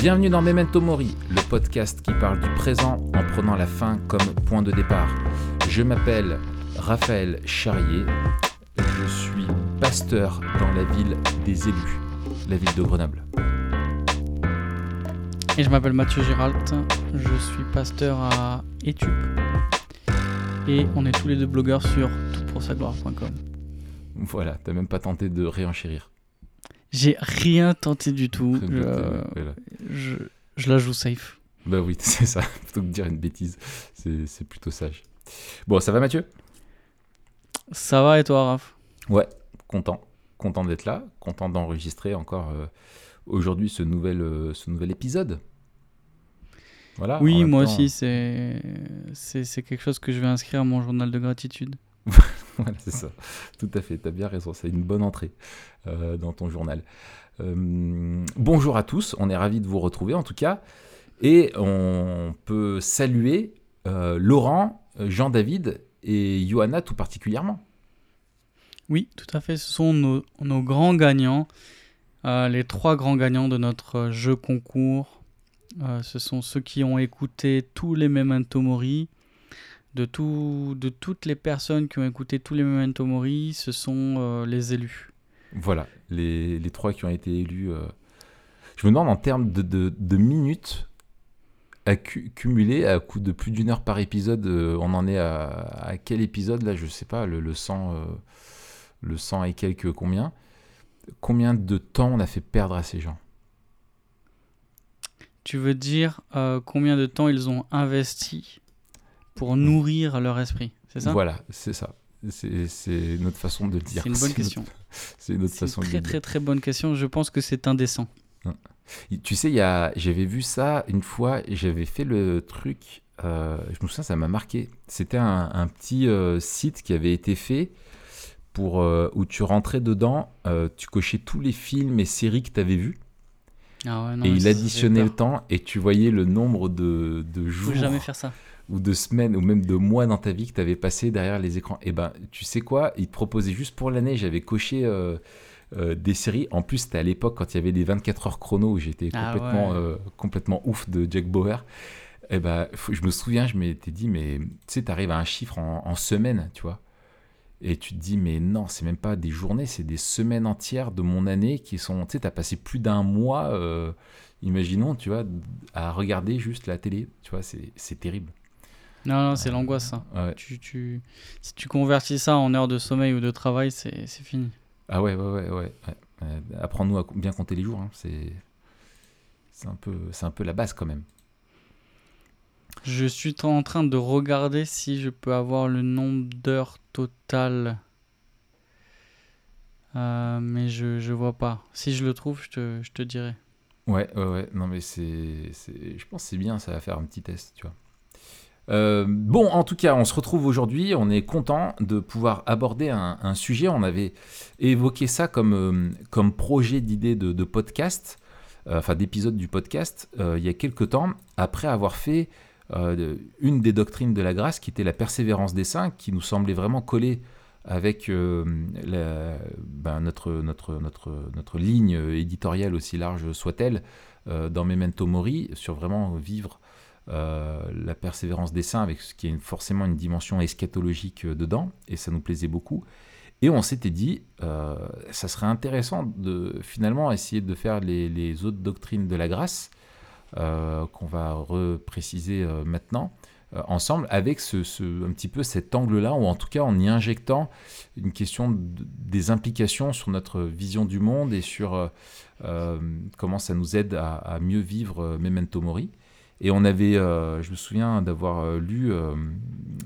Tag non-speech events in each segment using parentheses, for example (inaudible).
Bienvenue dans Memento Mori, le podcast qui parle du présent en prenant la fin comme point de départ. Je m'appelle Raphaël Charrier, je suis pasteur dans la ville des élus, la ville de Grenoble. Et je m'appelle Mathieu Géralt, je suis pasteur à Etup. Et on est tous les deux blogueurs sur toutpoursagloire.com. Voilà, t'as même pas tenté de réenchérir. J'ai rien tenté du tout. Je, voilà. je, je la joue safe. Bah oui, (laughs) c'est ça, plutôt que de dire une bêtise, c'est plutôt sage. Bon, ça va Mathieu? Ça va et toi, Raph? Ouais, content. Content d'être là, content d'enregistrer encore euh, aujourd'hui ce nouvel, euh, ce nouvel épisode. Voilà. Oui, moi temps- aussi, c'est quelque chose que je vais inscrire à mon journal de gratitude. (laughs) Voilà, c'est ça. Tout à fait, tu as bien raison. C'est une bonne entrée euh, dans ton journal. Euh, bonjour à tous, on est ravis de vous retrouver en tout cas. Et on peut saluer euh, Laurent, Jean-David et Johanna tout particulièrement. Oui, tout à fait. Ce sont nos, grands gagnants, les trois grands gagnants de notre jeu concours. Ce sont ceux qui ont écouté tous les Memento Mori. De, tout, de toutes les personnes qui ont écouté tous les Memento Mori, ce sont euh, les élus. Voilà, les, les trois qui ont été élus. euh, Je me demande en termes de, de- de minutes cumulées à coup de plus d'une heure par épisode, euh, on en est à, à quel épisode là Je sais pas, le, le 100, euh, le 100 et quelques combien Combien de temps on a fait perdre à ces gens? Tu veux dire combien de temps ils ont investi pour nourrir leur esprit C'est ça? Voilà, c'est ça. C'est notre façon de le dire. C'est une bonne question. C'est une façon de très le dire. très très bonne question. Je pense que c'est indécent. Tu sais, j'avais vu ça une fois j'avais fait le truc. euh, je me souviens, ça m'a marqué. C'était un, un petit euh, site qui avait été fait pour euh, où tu rentrais dedans, tu cochais tous les films et séries que tu avais vus Ah ouais, non, et il additionnait le temps et tu voyais le nombre de, de Faut jours jamais faire ça. Ou de semaines ou même de mois dans ta vie que tu avais passé derrière les écrans. Et ben, tu sais quoi? Il te proposait juste pour l'année, j'avais coché euh, euh, des séries. En plus, c'était à l'époque quand il y avait les 24 heures chrono où j'étais Ah complètement, ouais. euh, complètement ouf de Jack Bauer. Et ben, faut- je me souviens, je m'étais dit, mais tu sais, tu arrives à un chiffre en, en semaine, tu vois. Et tu te dis, mais non, c'est même pas des journées, c'est des semaines entières de mon année qui sont. Tu sais, tu as passé plus d'un mois, euh, imaginons, tu vois, à regarder juste la télé. Tu vois, c'est terrible. Non, non, c'est l'angoisse ça. Ouais. Tu, tu, si tu convertis ça en heures de sommeil ou de travail, c'est c'est fini. Ah ouais, ouais, ouais, ouais. ouais. Apprends-nous à bien compter les jours. hein. C'est, c'est un peu, c'est un peu la base quand même. Je suis en train de regarder si je peux avoir le nombre d'heures totales. Euh, mais je, je vois pas. Si je le trouve, je te, je te dirai. Ouais, ouais, ouais. Non mais c'est, c'est, je pense que c'est bien. Ça va faire un petit test, tu vois. Euh, bon, en tout cas, on se retrouve aujourd'hui. On est content de pouvoir aborder un, sujet. On avait évoqué ça comme, euh, projet d'idée de, podcast, euh, enfin d'épisode du podcast, il y a quelques temps, après avoir fait une des doctrines de la grâce, qui était la persévérance des saints, qui nous semblait vraiment coller avec ben, notre, notre, ligne éditoriale, aussi large soit-elle, dans Memento Mori, sur vraiment vivre euh, la persévérance des saints, avec ce qui est forcément une dimension eschatologique euh, dedans, et ça nous plaisait beaucoup. Et on s'était dit, euh, ça serait intéressant de finalement essayer de faire les, autres doctrines de la grâce, qu'on va repréciser maintenant, ensemble, avec ce, un petit peu cet angle-là, ou en tout cas en y injectant une question de- des implications sur notre vision du monde et sur comment ça nous aide à, à mieux vivre Memento Mori. Et on avait, euh, je me souviens d'avoir euh, lu euh,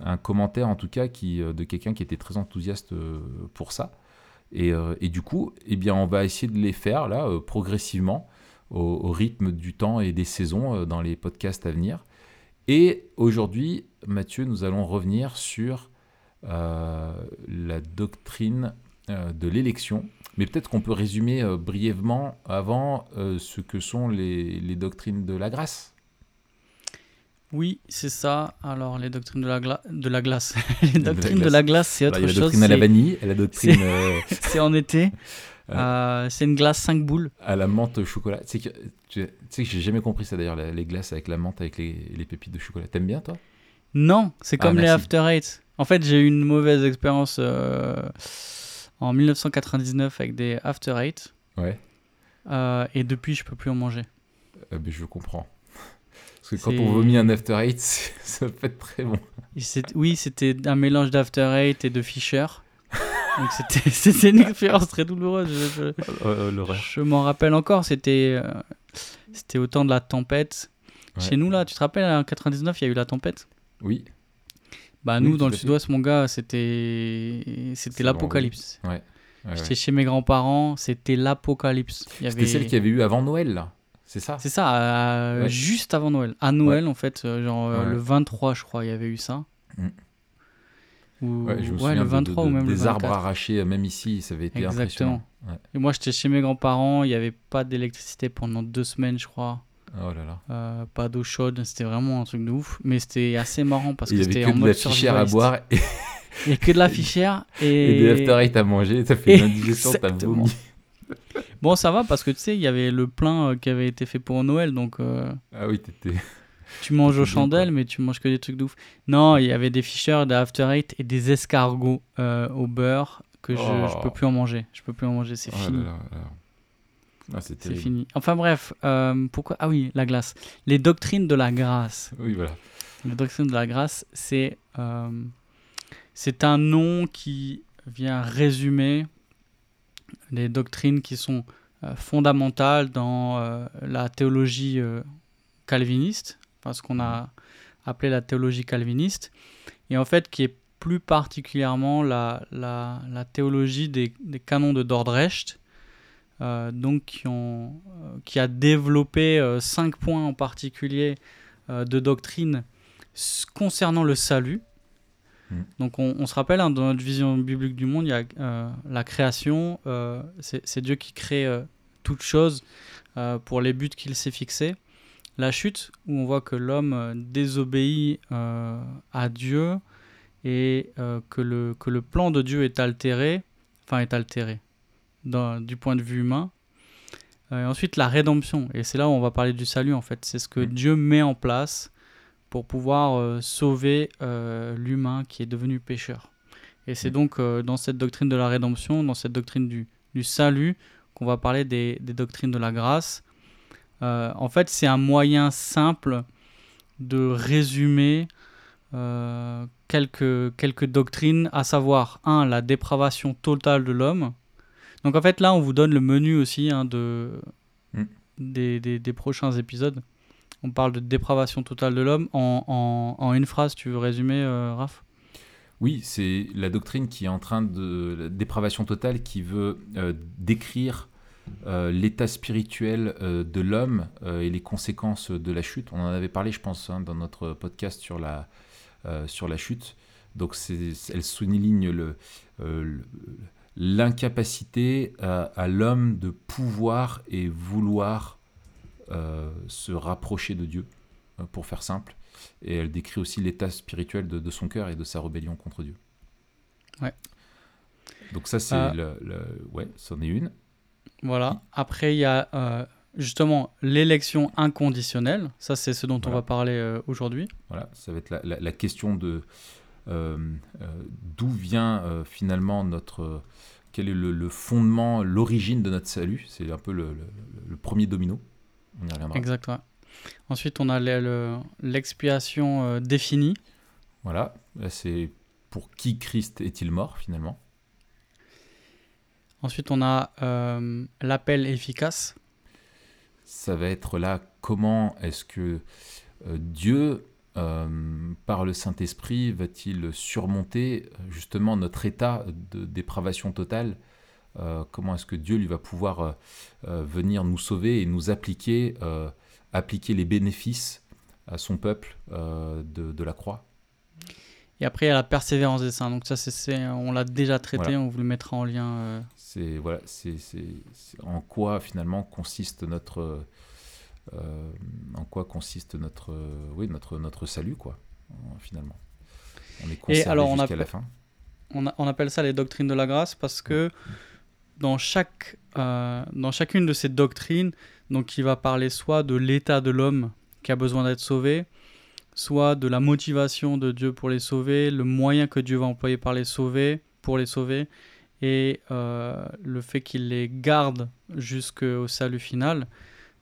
un commentaire en tout cas qui, de quelqu'un qui était très enthousiaste pour ça. Et, du coup, eh bien, on va essayer de les faire là progressivement au, rythme du temps et des saisons dans les podcasts à venir. Et aujourd'hui, Mathieu, nous allons revenir sur la doctrine de l'élection. Mais peut-être qu'on peut résumer brièvement avant ce que sont les doctrines de la grâce. Oui, c'est ça. Alors, les doctrines de la, gla- de la glace. (laughs) les doctrines de la glace, c'est autre a la chose. doctrine à la vanille la doctrine. euh, (laughs) C'est en été. (laughs) Euh, c'est une glace 5 boules. À la menthe au chocolat. Tu sais que, tu sais que j'ai jamais compris ça d'ailleurs, les glaces avec la menthe, avec les, les pépites de chocolat. T'aimes bien toi? Non, c'est Ah, comme les merci. After Eight. En fait, j'ai eu une mauvaise expérience euh, en 1999 avec des After Eight. Ouais. euh, et depuis, je peux plus en manger. Euh, ben, je comprends. Parce que quand on vomit un after eight, (laughs) ça peut être très bon. Oui, c'était un mélange d'After Eight et de Fisher. Donc c'était (laughs) une expérience très douloureuse. Je, je- Euh, L'horreur. je m'en rappelle encore. C'était euh, c'était au temps de la tempête. Ouais. Chez nous, là, tu te rappelles, en 99, il y a eu la tempête? Oui. Bah, nous, dans le sud-ouest, mon gars, c'était l'apocalypse. Ouais, ouais. J'étais chez mes grands-parents, c'était l'apocalypse. C'était avait- celle qu'il y avait eu avant Noël, là. C'est ça C'est ça, euh, Ouais. juste avant Noël. À Noël, en fait, euh, genre euh, Ouais. le 23, je crois, il y avait eu ça. Mm. Ou... Ouais, je me ouais, souviens le de- 23 de- ou même le des 24. arbres arrachés, même ici, ça avait été Exactement. impressionnant. Et moi, j'étais chez mes grands-parents, il n'y avait pas d'électricité pendant deux semaines, je crois. Oh là là. Euh, pas d'eau chaude, c'était vraiment un truc de ouf. Mais c'était assez marrant parce que c'était que en de mode la fichière à boire et, a que de la fichière et... (laughs) et des after à manger. Ça fait Et- une indigestion, t'as vomi. (laughs) Bon, ça va parce que tu sais, il y avait le plein euh, qui avait été fait pour Noël, donc euh, Ah oui, t'étais. (laughs) tu manges aux chandelles, mais tu manges que des trucs de ouf. Non, il y avait des ficheurs, des after eight et des escargots euh, au beurre que je, Oh. je peux plus en manger. Je peux plus en manger, c'est Oh fini. là là. Ah, c'est fini. Enfin bref, euh, pourquoi Ah oui, la glace. Les doctrines de la grâce. Oui, voilà. La doctrine de la grâce, c'est euh, c'est un nom qui vient résumer les doctrines qui sont euh, fondamentales dans euh, la théologie euh, calviniste, enfin, ce qu'on a appelé la théologie calviniste, et en fait qui est plus particulièrement la, théologie des, des canons de Dordrecht, donc qui, a développé cinq points en particulier de doctrine concernant le salut. Mm. Donc on, on se rappelle, hein, dans notre vision biblique du monde, il y a euh, la création, euh, c'est Dieu qui crée euh, toute chose euh, pour les buts qu'il s'est fixés. La chute, où on voit que l'homme désobéit à Dieu et que, le, que le plan de Dieu est altéré, enfin est altéré dans- du point de vue humain. Et ensuite la rédemption, et c'est là où on va parler du salut en fait, c'est ce que Mm. Dieu met en place pour pouvoir euh, sauver euh, l'humain qui est devenu pécheur. Et c'est Mm. donc euh, dans cette doctrine de la rédemption, dans cette doctrine du, du salut, qu'on va parler des, des doctrines de la grâce. En fait, c'est un moyen simple de résumer euh, quelques, quelques doctrines, à savoir, un, la dépravation totale de l'homme. Donc en fait, là, on vous donne le menu aussi hein, de, Mm. des, des- des prochains épisodes. On parle de dépravation totale de l'homme. En, une phrase, tu veux résumer, euh, Raph? Oui, c'est la doctrine qui est en train de la dépravation totale qui veut euh, décrire euh, l'état spirituel de l'homme et les conséquences de la chute. On en avait parlé, je pense, hein, dans notre podcast sur la, sur la chute. Donc, elle souligne l'incapacité à, l'homme de pouvoir et vouloir se rapprocher de Dieu, euh, pour faire simple. Et elle décrit aussi l'état spirituel de, de son cœur et de sa rébellion contre Dieu. Ouais. Donc ça, c'est Euh. le, le- Ouais, c'en est une. Voilà. Après, il y a euh, justement l'élection inconditionnelle. Ça, c'est ce dont on va parler euh, aujourd'hui. Voilà, ça va être la, la- la question de euh, euh, d'où vient euh, finalement notre... euh, quel est le, le fondement, l'origine de notre salut C'est un peu le, le- le premier domino. On y reviendra. Exact. ouais. Ensuite, on a le- le- l'expiation euh, définie. Voilà, là c'est pour qui Christ est-il mort finalement? Ensuite, on a euh, l'appel efficace. ça va être là comment est-ce que euh, Dieu, par le Saint-Esprit, va-t-il surmonter justement notre état de dépravation totale? Euh, Comment est-ce que Dieu lui va pouvoir euh, euh, venir nous sauver et nous appliquer, appliquer les bénéfices à son peuple de, de la croix? Et après, il y a la persévérance des saints. Donc ça, c'est, on l'a déjà traité. Voilà. On vous le mettra en lien. C'est voilà, c'est en quoi finalement consiste notre euh, en quoi consiste notre euh, oui notre notre salut quoi finalement? On est conservé jusqu'à la fin? on, a- on appelle ça les doctrines de la grâce parce que dans, chaque, euh, dans chacune de ces doctrines, donc il va parler soit de l'état de l'homme qui a besoin d'être sauvé, soit de la motivation de Dieu pour les sauver, le moyen que Dieu va employer par les sauver, pour les sauver, et euh, le fait qu'il les garde jusqu'au salut final.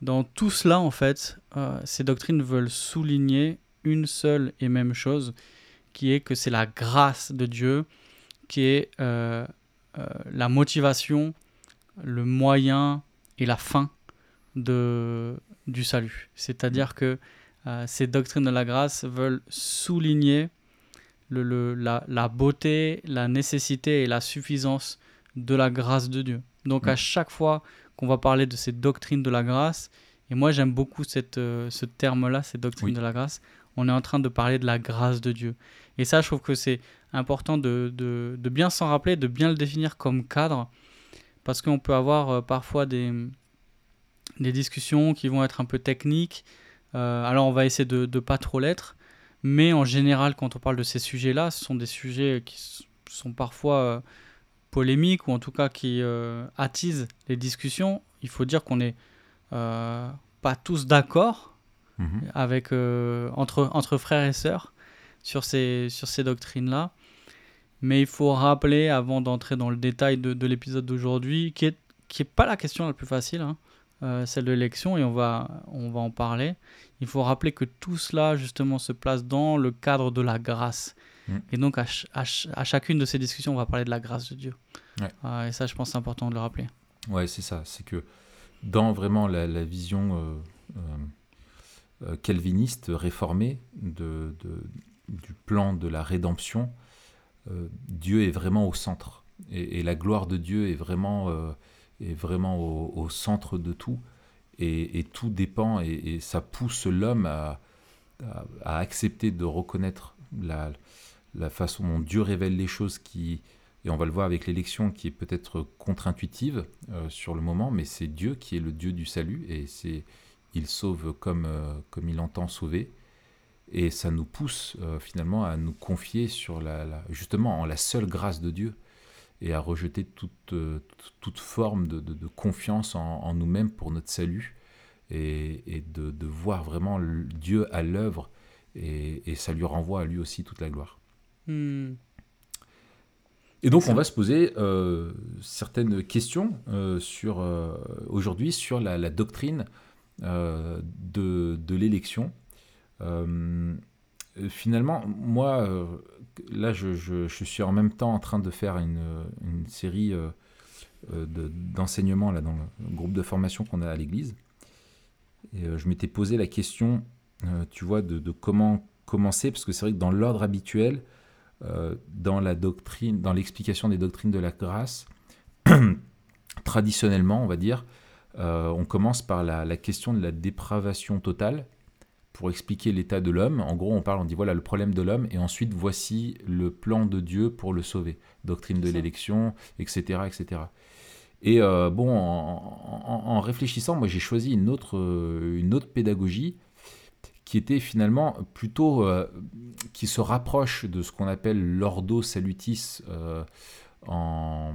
Dans tout cela, en fait, euh, ces doctrines veulent souligner une seule et même chose, qui est que c'est la grâce de Dieu qui est la motivation, le moyen et la fin de, du salut. C'est-à-dire que ces doctrines de la grâce veulent souligner le, la, la, beauté, la nécessité et la suffisance de la grâce de Dieu. Donc à mm. chaque fois qu'on va parler de ces doctrines de la grâce, et moi j'aime beaucoup cette, euh, ce terme-là, ces doctrines de la grâce, on est en train de parler de la grâce de Dieu. Et ça, je trouve que c'est important de, bien s'en rappeler, de bien le définir comme cadre, parce qu'on peut avoir euh, parfois des, discussions qui vont être un peu techniques. Euh, alors on va essayer de ne pas trop l'être, mais en général, quand on parle de ces sujets-là, ce sont des sujets qui sont parfois euh, polémiques ou en tout cas qui attisent les discussions. Il faut dire qu'on n'est pas tous d'accord mhm. avec entre, entre frères et sœurs sur ces, sur ces doctrines-là. Mais il faut rappeler, avant d'entrer dans le détail de, de l'épisode d'aujourd'hui, qui n'est qui est pas la question la plus facile, hein, celle de l'élection, et on va, on va en parler il faut rappeler que tout cela, justement, se place dans le cadre de la grâce. Mm. Et donc, à, chacune de ces discussions, on va parler de la grâce de Dieu. Ah, et ça, je pense, c'est important de le rappeler. Ouais, c'est ça. C'est que dans vraiment la, vision euh, euh, euh, calviniste réformée de, du plan de la rédemption, Dieu est vraiment au centre. Et, la gloire de Dieu est vraiment, est vraiment au, centre de tout et, tout dépend et, ça pousse l'homme à, accepter de reconnaître la, façon dont Dieu révèle les choses qui, et on va le voir avec l'élection, qui est peut-être contre-intuitive euh, sur le moment, mais c'est Dieu qui est le Dieu du salut et c'est il sauve comme, euh, comme il entend sauver. Et ça nous pousse euh, finalement à nous confier sur la, justement en la seule grâce de Dieu et à rejeter toute, euh, toute forme de, de, confiance en, nous-mêmes pour notre salut et, et de, de, voir vraiment Dieu à l'œuvre et, et, ça lui renvoie à lui aussi toute la gloire. Hmm. Et donc on va se poser euh, certaines questions euh, sur aujourd'hui sur la, la doctrine de, de l'élection. finalement, moi, là, je, suis en même temps en train de faire une, série euh, euh, d'enseignements dans le groupe de formation qu'on a à l'église. Et euh, je m'étais posé la question, tu vois, de, comment commencer, parce que c'est vrai que dans l'ordre habituel, dans la doctrine, dans l'explication des doctrines de la grâce, (clears throat) traditionnellement, on va dire, on commence par la, question de la dépravation totale, pour expliquer l'état de l'homme. En gros, on parle, on dit voilà le problème de l'homme, et ensuite voici le plan de Dieu pour le sauver. Doctrine de l'élection, etc., etc. Et euh, bon, en, réfléchissant, moi j'ai choisi une autre, euh, une autre pédagogie qui était finalement plutôt euh, qui se rapproche de ce qu'on appelle l'ordo salutis dans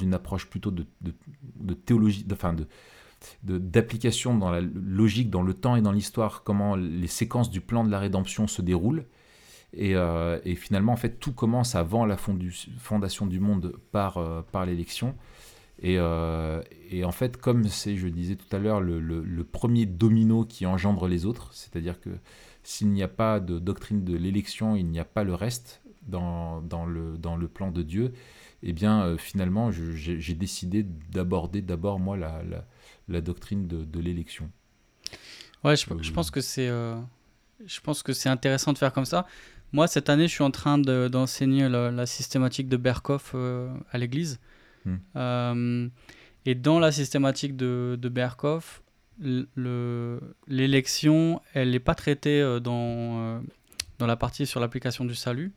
une approche plutôt de, théologie, enfin d'application dans la logique, dans le temps et dans l'histoire, comment les séquences du plan de la rédemption se déroulent. Et, euh, finalement, en fait, tout commence avant la fondation du monde par, euh, l'élection. Euh, et, en fait, comme c'est, je disais tout à l'heure, le, premier domino qui engendre les autres, c'est-à-dire que s'il n'y a pas de doctrine de l'élection, il n'y a pas le reste dans, dans, le, dans le plan de Dieu, et eh bien finalement, j'ai décidé d'aborder d'abord, moi, la, la doctrine de, l'élection. Ouais, je, je, pense que c'est euh, je pense que c'est intéressant de faire comme ça. Moi, cette année, je suis en train d'enseigner la, systématique de Berkhoff euh, à l'église. Hmm. Euh, et dans la systématique de, de Berkhoff, l'élection, elle n'est pas traitée dans, dans la partie sur l'application du salut.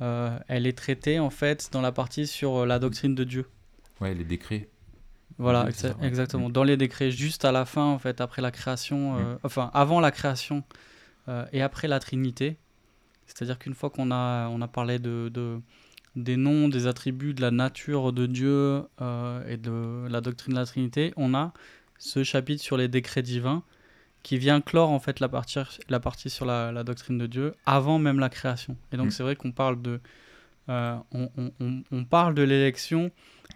Elle est traitée en fait dans la partie sur la doctrine de Dieu. Ouais, les décrets. Voilà, exactement. Mm. Dans les décrets, juste à la fin, en fait, après la création, euh, mm. enfin, avant la création euh, et après la Trinité. C'est-à-dire qu'une fois qu'on a, on a parlé de, de, des noms, des attributs de la nature de Dieu euh, et de la doctrine de la Trinité, on a ce chapitre sur les décrets divins qui vient clore en fait la partie, la partie sur la, doctrine de Dieu avant même la création. Et donc mm. c'est vrai qu'on parle de euh, on, parle de l'élection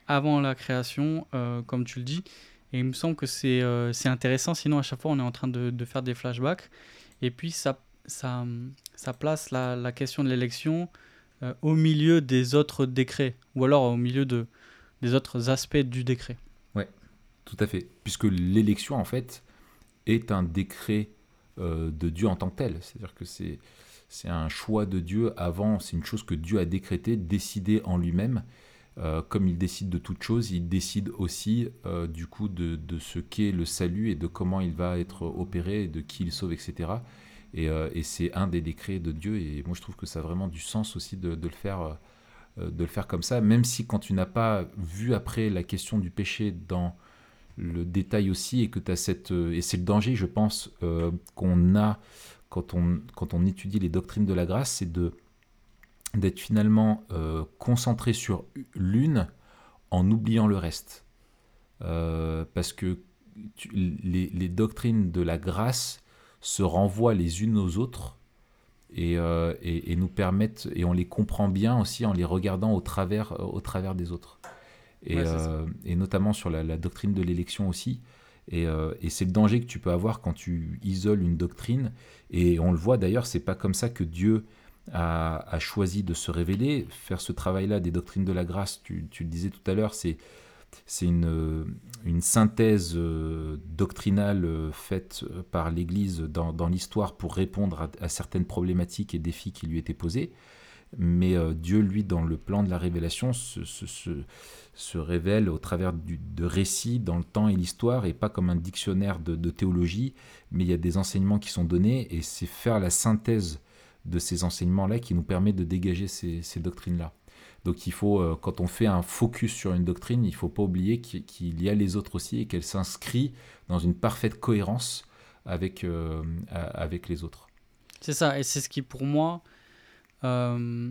avant la création, euh, comme tu le dis. Et il me semble que c'est intéressant, sinon à chaque fois on est en train de, de faire des flashbacks. Et puis ça, ça, ça place la, la question de l'élection euh, au milieu des autres décrets, ou alors au milieu de, des autres aspects du décret. Ouais, tout à fait. Puisque l'élection, en fait, est un décret euh, de Dieu en tant que tel. C'est-à-dire que c'est, c'est un choix de Dieu avant, c'est une chose que Dieu a décrété, décidé en lui-même. Euh, comme il décide de toute chose, il décide aussi du coup de, de ce qu'est le salut et de comment il va être opéré, de qui il sauve, etc. Euh, et, c'est un des décrets de Dieu. Et moi, je trouve que ça a vraiment du sens aussi de, le faire. Euh, de le faire comme ça, même si quand tu n'as pas vu après la question du péché dans le détail aussi, et que tu as cette... Euh, et c'est le danger, je pense, qu'on a quand on, étudie les doctrines de la grâce, c'est d'être finalement concentré sur l'une en oubliant le reste. parce que les, doctrines de la grâce se renvoient les unes aux autres euh, et, nous permettent, et on les comprend bien aussi en les regardant euh, au travers des autres. Et, euh, et notamment sur la, doctrine de l'élection aussi. Et, et c'est le danger que tu peux avoir quand tu isoles une doctrine. Et on le voit d'ailleurs, c'est pas comme ça que Dieu a, a, choisi de se révéler. Faire ce travail-là des doctrines de la grâce, tu, tu le disais tout à l'heure, c'est c'est une, une, synthèse euh, doctrinale euh, faite euh, par l'Église dans, dans l'histoire pour répondre à, certaines problématiques et défis qui lui étaient posés. Mais Dieu, lui, dans le plan de la révélation, se, révèle au travers de récits dans le temps et l'histoire, et pas comme un dictionnaire de, théologie, mais il y a des enseignements qui sont donnés, et c'est faire la synthèse de ces enseignements-là qui nous permet de dégager ces, doctrines-là. Donc il faut, euh, quand on fait un focus sur une doctrine, il ne faut pas oublier qu'il y a les autres aussi et qu'elle s'inscrit dans une parfaite cohérence avec, euh, avec les autres. C'est ça, et c'est ce qui pour moi euh,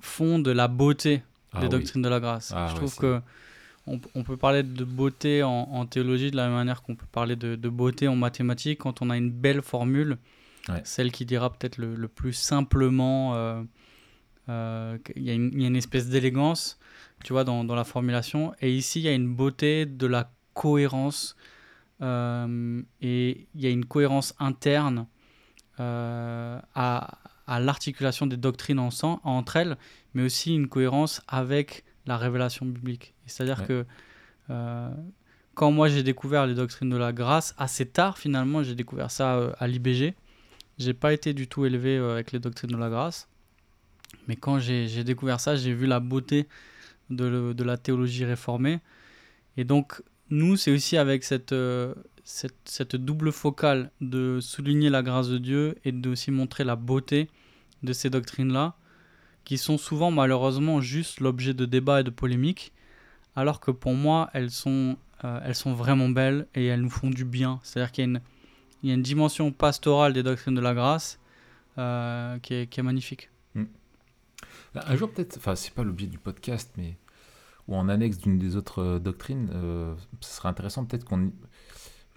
font de la beauté ah des doctrines de la grâce. Ah Je trouve que on, peut parler de beauté en, théologie de la même manière qu'on peut parler de, beauté en mathématiques quand on a une belle formule, celle qui dira peut-être le, plus simplement euh, il y, a une espèce d'élégance, tu vois, dans, dans, la formulation. Et ici, il y a une beauté de la cohérence. Euh, et il y a une cohérence interne euh, à, à l'articulation des doctrines en, entre elles, mais aussi une cohérence avec la révélation biblique. C'est-à-dire que quand moi j'ai découvert les doctrines de la grâce, assez tard finalement, j'ai découvert ça à l'IBG. J'ai pas été du tout élevé avec les doctrines de la grâce. Mais quand j'ai découvert ça, j'ai vu la beauté de, de, la théologie réformée. Et donc, nous, c'est aussi avec cette, euh, cette, cette, double focale de souligner la grâce de Dieu et de aussi montrer la beauté de ces doctrines-là, qui sont souvent malheureusement juste l'objet de débats et de polémiques, alors que pour moi, elles sont, euh, elles sont vraiment belles et elles nous font du bien. C'est-à-dire qu'il y, y, a une dimension pastorale des doctrines de la grâce euh, qui, est, magnifique. Mm. Bah, un jour, peut-être, enfin, c'est pas l'objet du podcast, mais ou en annexe d'une des autres euh, doctrines, ce serait intéressant peut-être qu'on.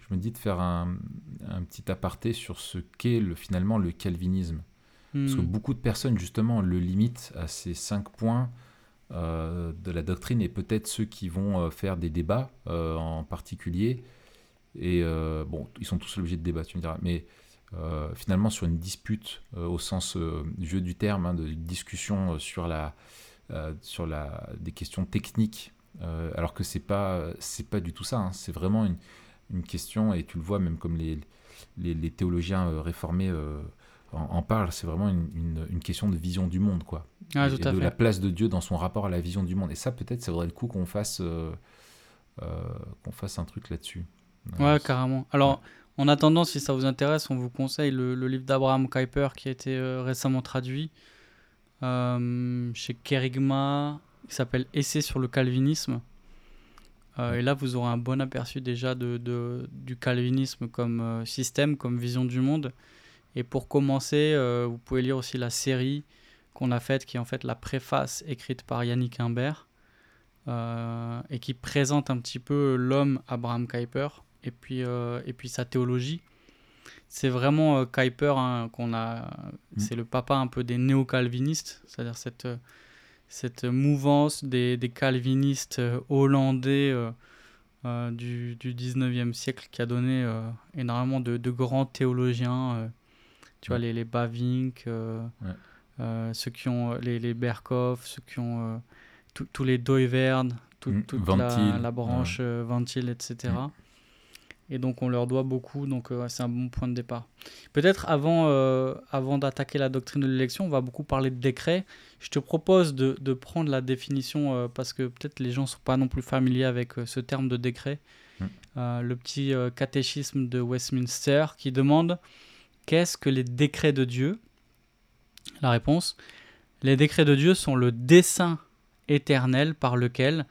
Je me dis de faire un, un petit aparté sur ce qu'est le, finalement le calvinisme. Parce que hmm. beaucoup de personnes, justement, le limitent à ces cinq points euh, de la doctrine et peut-être ceux qui vont faire des débats en particulier. Et bon, ils sont tous obligés de débattre, tu me diras. Mais euh, finalement sur une dispute euh, au sens euh, jeu du terme, hein, de discussion sur, la, sur la, des questions techniques, alors que c'est pas c'est pas du tout ça. Hein. c'est vraiment une, une, question et tu le vois même comme les, les, les théologiens réformés en, parlent, c'est vraiment une, une, question de vision du monde, quoi. Ah, et, de la place de Dieu dans son rapport à la vision du monde. Et ça, peut-être, ça vaudrait le coup qu'on fasse, qu'on fasse un truc là-dessus. Ouais, carrément. Alors, en attendant, si ça vous intéresse, on vous conseille le, livre d'Abraham Kuyper qui a été euh, récemment traduit euh, chez Kerigma, qui s'appelle Essai sur le calvinisme. Euh, et là, vous aurez un bon aperçu déjà de, du calvinisme comme système, comme vision du monde. Et pour commencer, vous pouvez lire aussi la série qu'on a faite, qui est en fait la préface écrite par Yannick Imbert, euh, et qui présente un petit peu l'homme Abraham Kuyper, et puis, euh, et puis sa théologie. C'est vraiment euh, Kuyper hein, qu'on a. Mm. C'est le papa un peu des néo-calvinistes, c'est-à-dire cette, cette mouvance des, des calvinistes euh, hollandais euh, euh, du, du 19e siècle qui a donné euh, énormément de, de grands théologiens. Euh, tu vois, les, les Bavinck, euh, Ouais. euh, ceux qui ont les, les Berkhoff, ceux qui ont euh, tous- les Doiverd, tout- Mm, toute Ventil, la, la branche euh, Ventil, etc. Mm. Et donc on leur doit beaucoup, donc euh, c'est un bon point de départ. Peut-être avant, euh, avant d'attaquer la doctrine de l'élection, on va beaucoup parler de décret. Je te propose de, de prendre la définition, euh, parce que peut-être les gens ne sont pas non plus familiers avec euh, ce terme de décret. Mm. Euh, le petit euh, catéchisme de Westminster qui demande qu'est-ce que les décrets de Dieu? La réponse les décrets de Dieu sont le dessein éternel par lequel,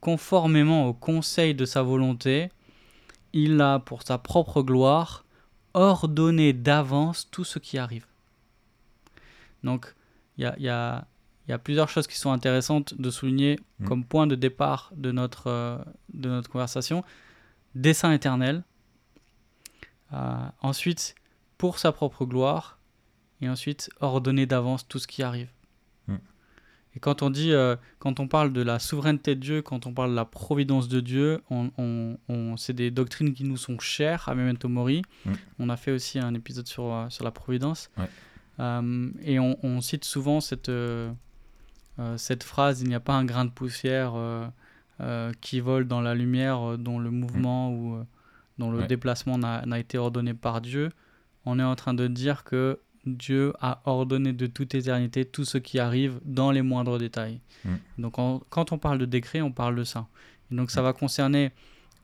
conformément au conseil de sa volonté, il a, pour sa propre gloire, ordonné d'avance tout ce qui arrive. Donc, il y a, y y plusieurs choses qui sont intéressantes de souligner Mm. comme point de départ de notre, euh, de notre conversation. Dessein éternel. Euh, ensuite, pour sa propre gloire. Et ensuite, ordonner d'avance tout ce qui arrive. Mm. Et quand on dit, euh, quand on parle de la souveraineté de Dieu, quand on parle de la providence de Dieu, on, on- on- c'est des doctrines qui nous sont chères à Memento Mori. Mm. On a fait aussi un épisode sur, euh, sur la providence. Ouais. Euh, et on, on cite souvent cette, cette phrase il n'y a pas un grain de poussière qui vole dans la lumière, dont le mouvement ou dont le Ouais. déplacement n'a n'a été ordonné par Dieu. On est en train de dire que Dieu a ordonné de toute éternité tout ce qui arrive dans les moindres détails. Mm. Donc quand on parle de décret, on parle de ça. Et donc ça Mm. va concerner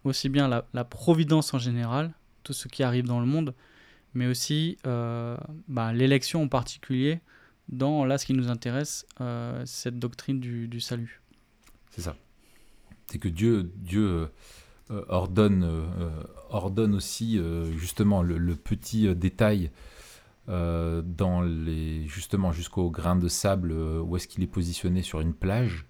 aussi bien la, la providence en général, tout ce qui arrive dans le monde, mais aussi euh, bah, l'élection en particulier, dans là ce qui nous intéresse, euh, cette doctrine du, du salut. C'est ça. C'est que Dieu, Dieu ordonne, euh, euh, ordonne aussi euh, justement le, le petit euh, détail euh, dans les justement jusqu'au grain de sable euh, où est-ce qu'il est positionné sur une plage.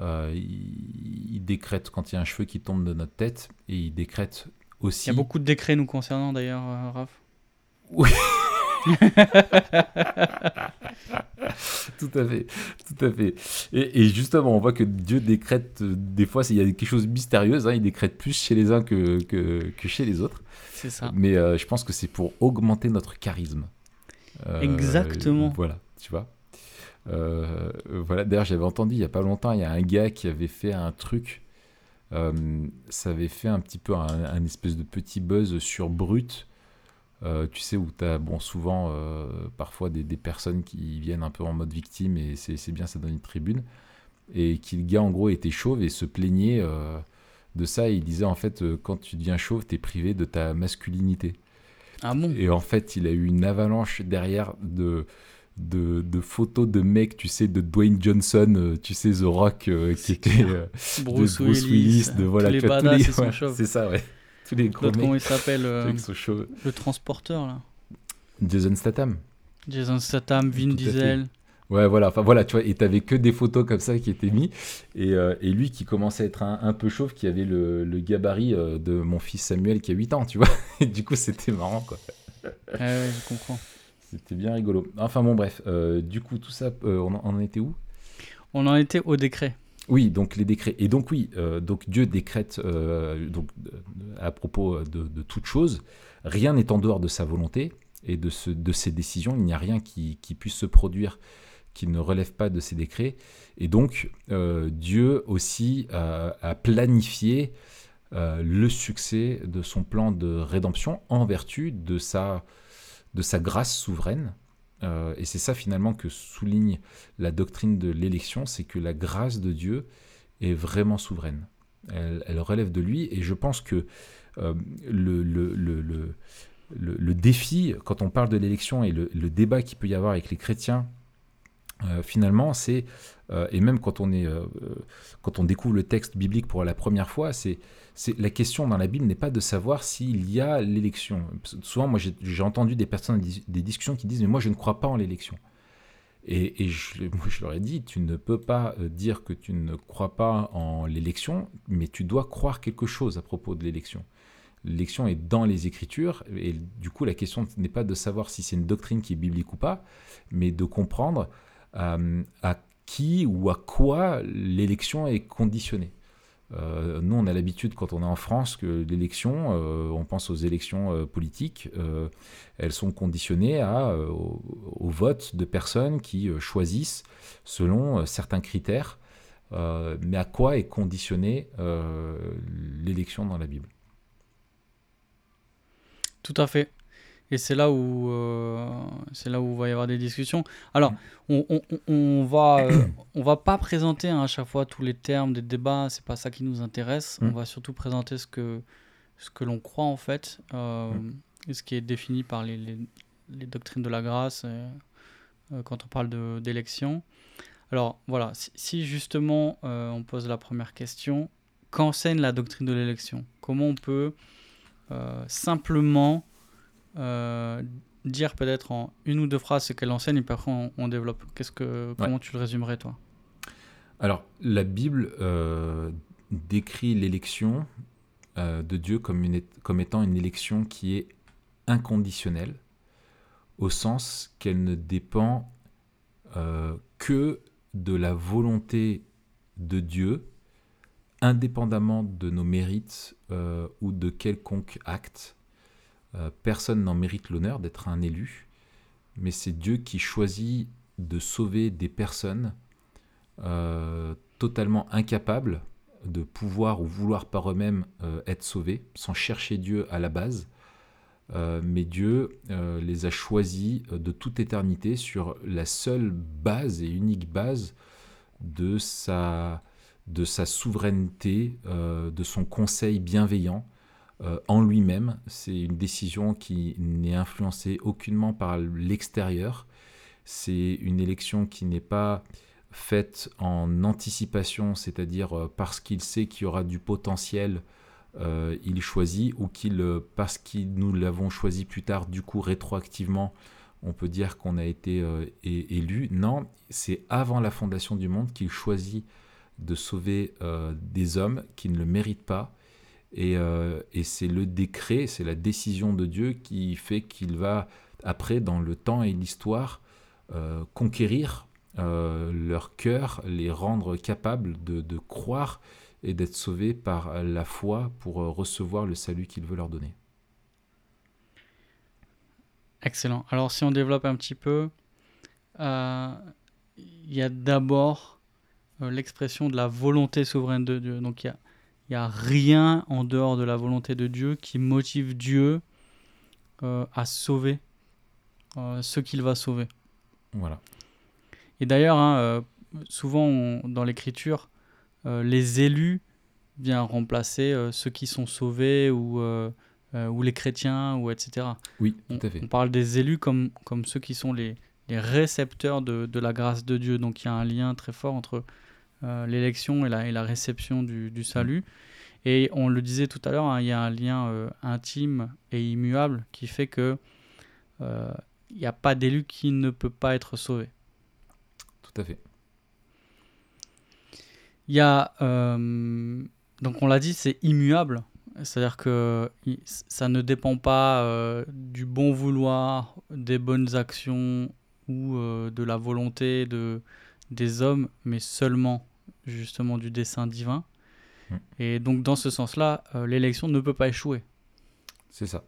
Euh, il, il décrète quand il y a un cheveu qui tombe de notre tête et il décrète aussi. Il y a beaucoup de décrets nous concernant d'ailleurs, euh, Raph. Oui. (laughs) tout à fait, tout à fait. Et, et justement, on voit que Dieu décrète, euh, des fois, il y a quelque chose de mystérieux, hein, il décrète plus chez les uns que, que, que chez les autres. C'est ça. Mais euh, je pense que c'est pour augmenter notre charisme. Euh, Exactement. Voilà, tu vois. Euh, voilà, d'ailleurs, j'avais entendu il y a pas longtemps, il y a un gars qui avait fait un truc. ça avait fait un petit peu un, un espèce de petit buzz sur Brut. Euh, tu sais, où tu as bon, souvent euh, parfois des, des personnes qui viennent un peu en mode victime et c'est bien, ça donne une tribune. Et qui le gars en gros était chauve et se plaignait euh, de ça. Et il disait en fait, quand tu deviens chauve, tu es privé de ta masculinité. Ah bon? Et en fait, il a eu une avalanche derrière de, de, de photos de mecs, tu sais, de Dwayne Johnson, tu sais, The Rock, euh, qui était euh, Bruce, de Bruce Willis, Willis, de voilà, tous les (laughs) ouais, chauves. C'est ça, ouais. Tous les gros comment il s'appelle euh. Le transporteur, là. Jason Statham. Jason Statham, Vin Diesel. Ouais, voilà, enfin voilà, tu vois, et t'avais que des photos comme ça qui étaient mis, et, euh, et lui qui commençait à être un, un peu chauve, qui avait le, le gabarit euh, de mon fils Samuel qui a 8 ans, tu vois, (laughs) et du coup c'était marrant, quoi. Ouais, ouais, je comprends. C'était bien rigolo. Enfin bon, bref, euh, du coup, tout ça, euh, on, en, on en était où? On en était au décret. Oui, donc les décrets. Et donc oui, euh, donc Dieu décrète euh, donc, euh, à propos de, de toute chose, rien n'est en dehors de sa volonté et de, ce, de ses décisions. Il n'y a rien qui, puisse se produire qui ne relève pas de ses décrets. Et donc Dieu aussi a planifié le succès de son plan de rédemption en vertu de sa, de sa grâce souveraine. Euh, et c'est ça finalement que souligne la doctrine de l'élection, c'est que la grâce de Dieu est vraiment souveraine. Elle, relève de lui et je pense que euh, le, défi, quand on parle de l'élection et le, débat qu'il peut y avoir avec les chrétiens, euh, finalement, c'est, et même quand on, découvre le texte biblique pour la première fois, c'est la question dans la Bible n'est pas de savoir s'il y a l'élection. Souvent, moi, j'ai, entendu des personnes, des discussions qui disent, mais moi, je ne crois pas en l'élection. Et, je, moi, je leur ai dit, tu ne peux pas euh, dire que tu ne crois pas en l'élection, mais tu dois croire quelque chose à propos de l'élection. L'élection est dans les Écritures, et du coup, la question n'est pas de savoir si c'est une doctrine qui est biblique ou pas, mais de comprendre euh, à qui ou à quoi l'élection est conditionnée. Euh, nous, on a l'habitude, quand on est en France, que l'élection, euh, on pense aux élections euh, politiques, elles sont conditionnées au, vote de personnes qui choisissent selon certains critères. mais à quoi est conditionnée l'élection dans la Bible? Tout à fait. Et c'est là où euh, c'est là où il va y avoir des discussions. Alors, mm. on, on, on va euh, (coughs) on va pas présenter hein, à chaque fois tous les termes des débats. C'est pas ça qui nous intéresse. On mm. va surtout présenter ce que ce que l'on croit en fait euh, mm. et ce qui est défini par les, les, les doctrines de la grâce quand on parle d'élection. Alors voilà, si, si justement on pose la première question, qu'enseigne la doctrine de l'élection? Comment on peut simplement euh, dire peut-être en une ou deux phrases ce qu'elle enseigne et puis après on, développe. Qu'est-ce que, comment tu le résumerais toi? Alors la Bible euh, décrit l'élection euh, de Dieu comme, une, comme étant une élection qui est inconditionnelle au sens qu'elle ne dépend que de la volonté de Dieu indépendamment de nos mérites ou de quelconque acte euh, personne n'en mérite l'honneur d'être un élu, mais c'est Dieu qui choisit de sauver des personnes euh, totalement incapables de pouvoir ou vouloir par eux-mêmes euh, être sauvés, sans chercher Dieu à la base. mais Dieu les a choisis de toute éternité sur la seule base et unique base de sa, de sa souveraineté, de son conseil bienveillant, euh, en lui-même. C'est une décision qui n'est influencée aucunement par l'extérieur. C'est une élection qui n'est pas faite en anticipation, c'est-à-dire euh, parce qu'il sait qu'il y aura du potentiel, euh, il choisit, ou qu'il, parce que nous l'avons choisi plus tard, du coup rétroactivement, on peut dire qu'on a été élu. Non, c'est avant la fondation du monde qu'il choisit de sauver des hommes qui ne le méritent pas euh, et, c'est le décret, c'est la décision de Dieu qui fait qu'il va, après, dans le temps et l'histoire, euh, conquérir euh, leur cœur, les rendre capables de, de croire et d'être sauvés par la foi pour recevoir le salut qu'il veut leur donner. Excellent. Alors si on développe un petit peu, il y a d'abord l'expression de la volonté souveraine de Dieu. Donc il y a il n'y a rien en dehors de la volonté de Dieu qui motive Dieu euh, à sauver euh, ce qu'il va sauver. Voilà. Et d'ailleurs, hein, euh, souvent dans l'écriture, les élus viennent remplacer ceux qui sont sauvés ou, ou les chrétiens, ou etc. Oui, tout à fait. On, parle des élus comme, comme ceux qui sont les, les récepteurs de, de, la grâce de Dieu. Donc il y a un lien très fort entre euh, l'élection et la, et la, réception du, du, salut. Et on le disait tout à l'heure, hein, il y a un lien euh, intime et immuable qui fait que euh, il n'y a pas d'élu qui ne peut pas être sauvé. Tout à fait. Il y a, donc on l'a dit, c'est immuable. C'est-à-dire que ça ne dépend pas du bon vouloir, des bonnes actions ou de la volonté de, des hommes, mais seulement justement du dessein divin. Hmm. Et donc dans ce sens-là, euh, l'élection ne peut pas échouer. C'est ça.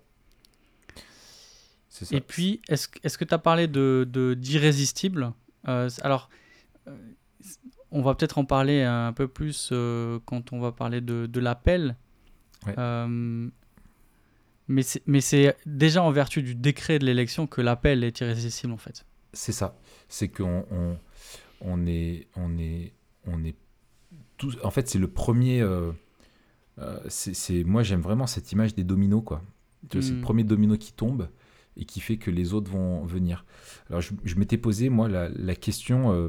ça. Et puis, est-ce est que tu as parlé de d'irrésistible euh, Alors, euh, on va peut-être en parler un peu plus quand on va parler de, de l'appel. mais c'est déjà en vertu du décret de l'élection que l'appel est irrésistible en fait. C'est ça. C'est qu'on on est, on est, on est tout, en fait, c'est le premier. Euh, euh, c'est, moi, j'aime vraiment cette image des dominos, quoi. C'est le hmm. premier domino qui tombe et qui fait que les autres vont venir. Alors, je, m'étais posé, moi, la, question, euh,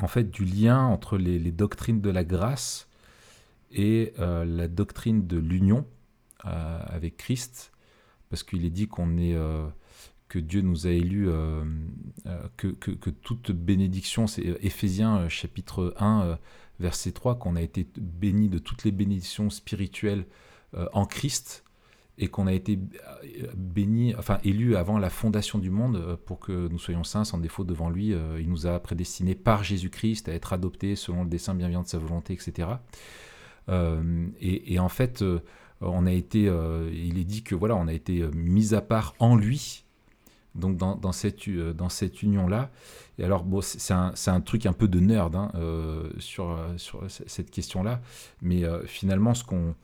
en fait, du lien entre les, doctrines de la grâce et la doctrine de l'union avec Christ, parce qu'il est dit qu'on est que Dieu nous a élus, que, que, que, toute bénédiction, c'est Éphésiens chapitre 1, verset 3, qu'on a été béni de toutes les bénédictions spirituelles en Christ et qu'on a été euh, béni, enfin élu avant la fondation du monde euh, pour que nous soyons saints sans défaut devant lui. Euh, il nous a prédestinés par Jésus-Christ à être adoptés selon le dessein bienveillant de sa volonté, etc. et, en fait, on a été, il est dit que voilà, on a été mis à part en lui. Donc dans, cette, dans cette union-là. Et alors, bon, c'est un, truc un peu de nerd hein, sur, sur cette question-là. Mais finalement, ce qu'on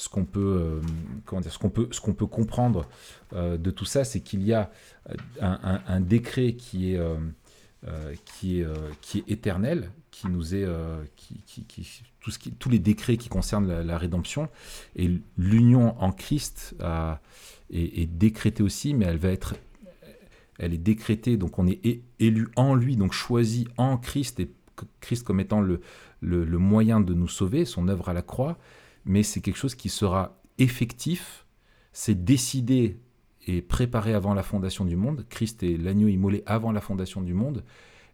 ce qu'on peut, euh, qu'on peut, ce peut comprendre euh, de tout ça, c'est qu'il y a euh, un, décret qui est, qui est, qui est éternel, qui nous est, qui, qui, tout ce qui, tous les décrets qui concernent la, rédemption et l'union en Christ est, est, décrétée aussi, mais elle va être, elle est décrétée, donc on est élu en lui, donc choisi en Christ et Christ comme étant le, le, moyen de nous sauver, son œuvre à la croix mais c'est quelque chose qui sera effectif, c'est décidé et préparé avant la fondation du monde. Christ est l'agneau immolé avant la fondation du monde,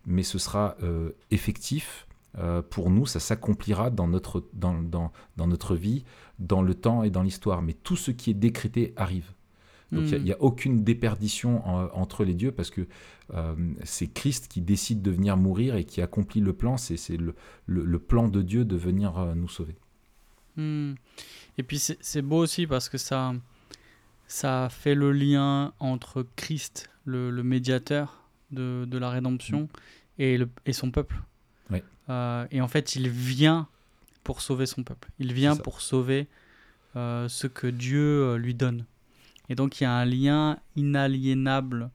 mais ce sera euh, effectif euh, pour nous, ça s'accomplira dans notre, dans, dans, dans, notre vie, dans le temps et dans l'histoire. Mais tout ce qui est décrété arrive. Donc il n'y a, aucune déperdition entre les dieux parce que euh, c'est Christ qui décide de venir mourir et qui accomplit le plan. C'est le, le, le, plan de Dieu de venir nous sauver. Hmm. Et puis c'est beau aussi parce que ça, ça fait le lien entre Christ, le, médiateur de, de, la rédemption, hmm. et, le, et son peuple. Euh, et en fait, il vient pour sauver son peuple. Il vient pour sauver euh, ce que Dieu euh, lui donne. Et donc il y a un lien inaliénable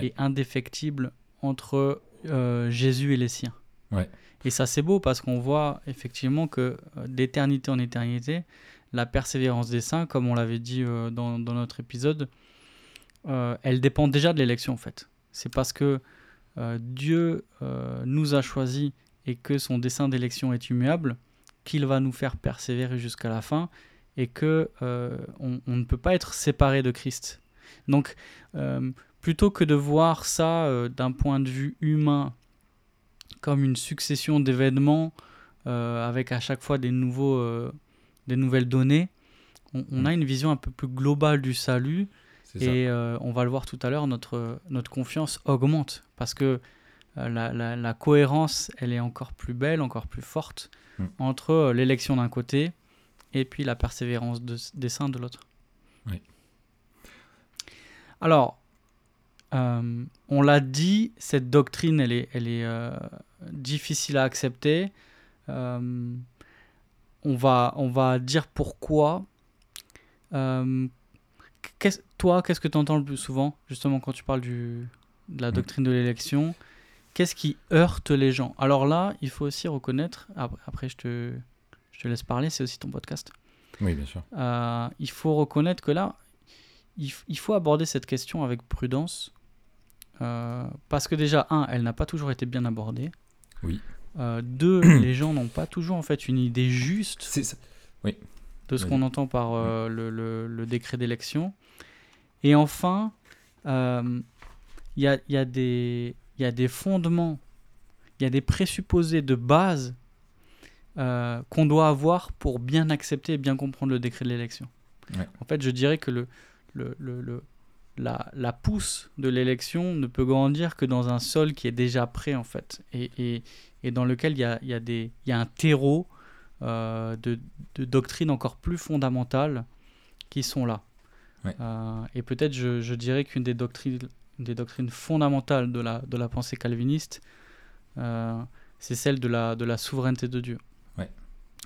et indéfectible entre Jésus et les siens. Ouais. Et ça, c'est beau parce qu'on voit effectivement que euh, d'éternité en éternité, la persévérance des saints, comme on l'avait dit euh, dans, notre épisode, euh, elle dépend déjà de l'élection en fait. C'est parce que Dieu nous a choisis et que son dessein d'élection est immuable qu'il va nous faire persévérer jusqu'à la fin et que on, ne peut pas être séparé de Christ. Donc, plutôt que de voir ça d'un point de vue humain comme une succession d'événements euh, avec à chaque fois des, nouveaux, euh, des nouvelles données. On, mm. a une vision un peu plus globale du salut et euh, on va le voir tout à l'heure, notre, notre confiance augmente parce que la, la, cohérence, elle est encore plus belle, encore plus forte mm. entre l'élection d'un côté et puis la persévérance des saints de l'autre. Oui. Alors, on l'a dit, cette doctrine, elle est, elle est difficile à accepter. Euh, on, va, on va dire pourquoi. Euh, toi, qu'est-ce que tu entends le plus souvent, justement, quand tu parles du, de la mm. doctrine de l'élection? Qu'est-ce qui heurte les gens? Alors là, il faut aussi reconnaître, après je te, te laisse parler, c'est aussi ton podcast. Oui, bien sûr. Euh, il faut reconnaître que là, il, il, faut aborder cette question avec prudence. parce que déjà, un, elle n'a pas toujours été bien abordée. Oui. Euh, deux, (clears throat) les gens n'ont pas toujours en fait une idée juste oui. de ce qu'on entend par euh, le, le, décret d'élection. Et enfin, euh, il y, a, y, a des, y a des fondements, il y a des présupposés de base qu'on doit avoir pour bien accepter et bien comprendre le décret de l'élection. En fait, je dirais que le, le, le, la, la, pousse de l'élection ne peut grandir que dans un sol qui est déjà prêt, en fait, et, et, et dans lequel il y a, y, a y a, un terreau euh, de, de doctrines encore plus fondamentales qui sont là. Euh, et peut-être, je, je, dirais qu'une des doctrines, des doctrines fondamentales de la, de la pensée calviniste, euh, c'est celle de la, de la souveraineté de Dieu.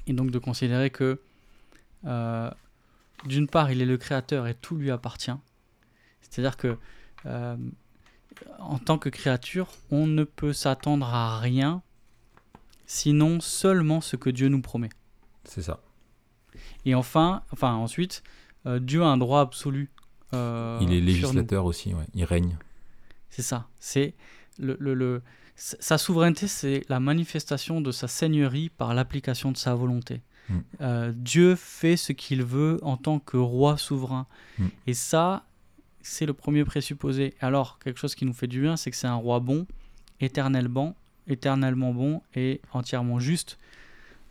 Et donc de considérer que, d'une part, il est le créateur et tout lui appartient. C'est-à-dire que euh, en tant que créature, on ne peut s'attendre à rien sinon seulement ce que Dieu nous promet. C'est ça. Et enfin, enfin ensuite, euh, Dieu a un droit absolu. Euh, il est législateur aussi, ouais. il règne. C'est ça. C'est le, le, sa souveraineté, c'est la manifestation de sa seigneurie par l'application de sa volonté. Mm. Dieu fait ce qu'il veut en tant que roi souverain. Mm. Et ça, c'est le premier présupposé. Alors, quelque chose qui nous fait du bien, c'est que c'est un roi bon, éternellement, éternellement bon et entièrement juste.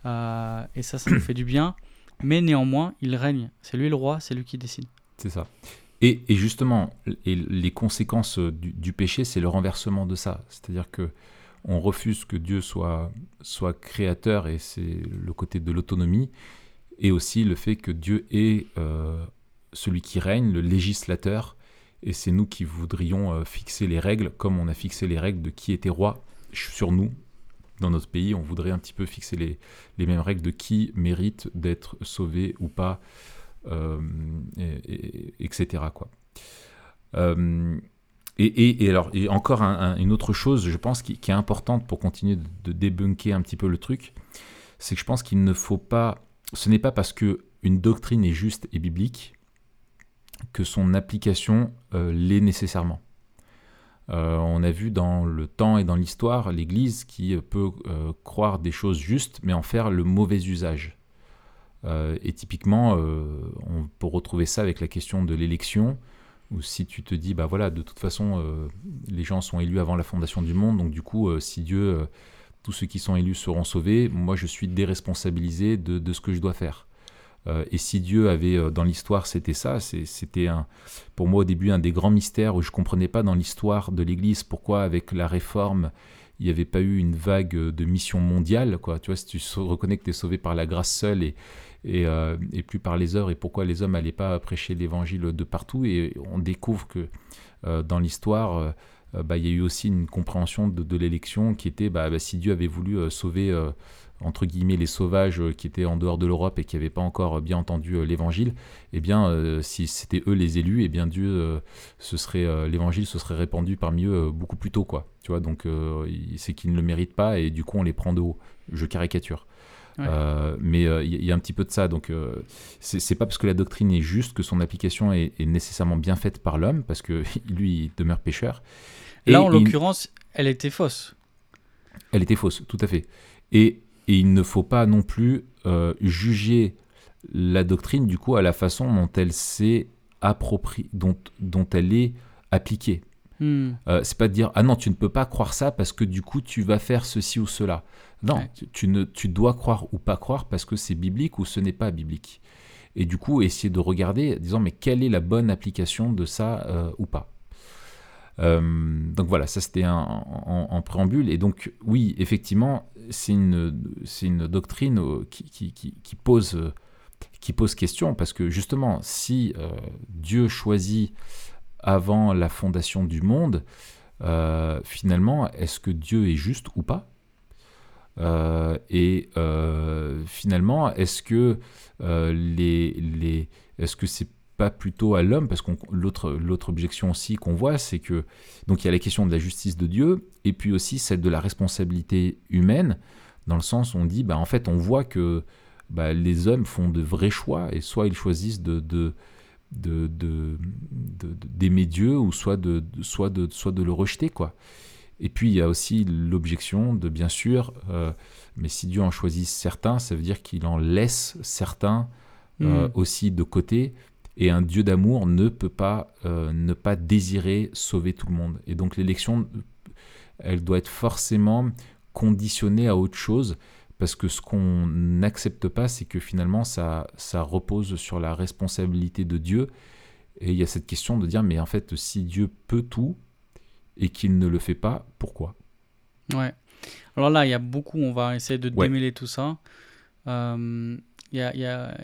Euh, et ça, ça nous fait du bien. Mais néanmoins, il règne. C'est lui le roi, c'est lui qui décide. C'est ça. Et, justement, les conséquences du, péché, c'est le renversement de ça. C'est-à-dire que on refuse que Dieu soit, soit créateur, et c'est le côté de l'autonomie, et aussi le fait que Dieu est euh, celui qui règne, le législateur, et c'est nous qui voudrions euh, fixer les règles, comme on a fixé les règles de qui était roi sur nous. Dans notre pays, on voudrait un petit peu fixer les, les mêmes règles de qui mérite d'être sauvé ou pas, euh, etc. Quoi. Euh, et, et, alors, et encore une autre chose, je pense, qui, est importante pour continuer de, débunker un petit peu le truc, c'est que je pense qu'il ne faut pas. Ce n'est pas parce que une doctrine est juste et biblique que son application euh, l'est nécessairement. On a vu dans le temps et dans l'histoire l'Église qui peut croire des choses justes mais en faire le mauvais usage. Et typiquement, on peut retrouver ça avec la question de l'élection, où si tu te dis, bah voilà, de toute façon, les gens sont élus avant la fondation du monde, donc du coup, si Dieu, tous ceux qui sont élus seront sauvés, moi je suis déresponsabilisé de, de ce que je dois faire. Euh, et si Dieu avait euh, dans l'histoire, c'était ça, c'était pour moi au début un des grands mystères où je ne comprenais pas dans l'histoire de l'Église pourquoi avec la réforme il n'y avait pas eu une vague de mission mondiale. Quoi. Tu vois, si tu reconnais que tu es sauvé par la grâce seule et, et, euh, plus par les œuvres, et pourquoi les hommes n'allaient pas prêcher l'évangile de partout, et on découvre que dans l'histoire, bah, il y a eu aussi une compréhension de, l'élection qui était bah, bah, si Dieu avait voulu sauver entre guillemets les sauvages euh, qui étaient en dehors de l'Europe et qui n'avaient pas encore bien entendu euh, l'évangile, eh bien euh, si c'était eux les élus, eh bien Dieu ce serait l'évangile se serait répandu parmi eux beaucoup plus tôt quoi. Tu vois donc c'est qu'ils ne le méritent pas et du coup on les prend de haut. Je caricature. Mais il y, a un petit peu de ça. Donc, c'est pas parce que la doctrine est juste que son application est, nécessairement bien faite par l'homme, parce que (laughs) lui, il demeure pécheur. Là, en l'occurrence, elle était fausse. Elle était fausse, tout à fait. Et et il ne faut pas non plus euh, juger la doctrine du coup à la façon dont elle s'est appropriée, dont, dont elle est appliquée. Hmm. Euh, c'est pas de dire ah non tu ne peux pas croire ça parce que du coup tu vas faire ceci ou cela. Non, tu, ne, tu dois croire ou pas croire parce que c'est biblique ou ce n'est pas biblique. Et du coup essayer de regarder, disant mais quelle est la bonne application de ça euh, ou pas. Euh, donc voilà, ça c'était en, préambule. Et donc oui, effectivement, c'est une, une doctrine euh, qui, qui, qui, pose, qui pose question, parce que justement, si euh, Dieu choisit avant la fondation du monde, finalement, est-ce que Dieu est juste ou pas? Et finalement, est-ce que les, les est-ce que c'est pas plutôt à l'homme? Parce que l'autre, l'autre objection aussi qu'on voit, c'est que donc il y a la question de la justice de Dieu, et puis aussi celle de la responsabilité humaine, dans le sens où on dit, bah, en fait, on voit que bah, les hommes font de vrais choix, et soit ils choisissent de, de de, d'aimer Dieu ou soit de, soit de soit de le rejeter quoi et puis il y a aussi l'objection de bien sûr euh, mais si Dieu en choisit certains ça veut dire qu'il en laisse certains euh, mmh. aussi de côté et un Dieu d'amour ne peut pas euh, ne pas désirer sauver tout le monde. Et donc l'élection, elle doit être forcément conditionnée à autre chose, parce que ce qu'on n'accepte pas, c'est que finalement ça, ça repose sur la responsabilité de Dieu. Et il y a cette question de dire, mais en fait, si Dieu peut tout et qu'il ne le fait pas, pourquoi? Ouais. Alors là, il y a beaucoup, on va essayer de démêler tout ça. Euh, il y, a, y, a,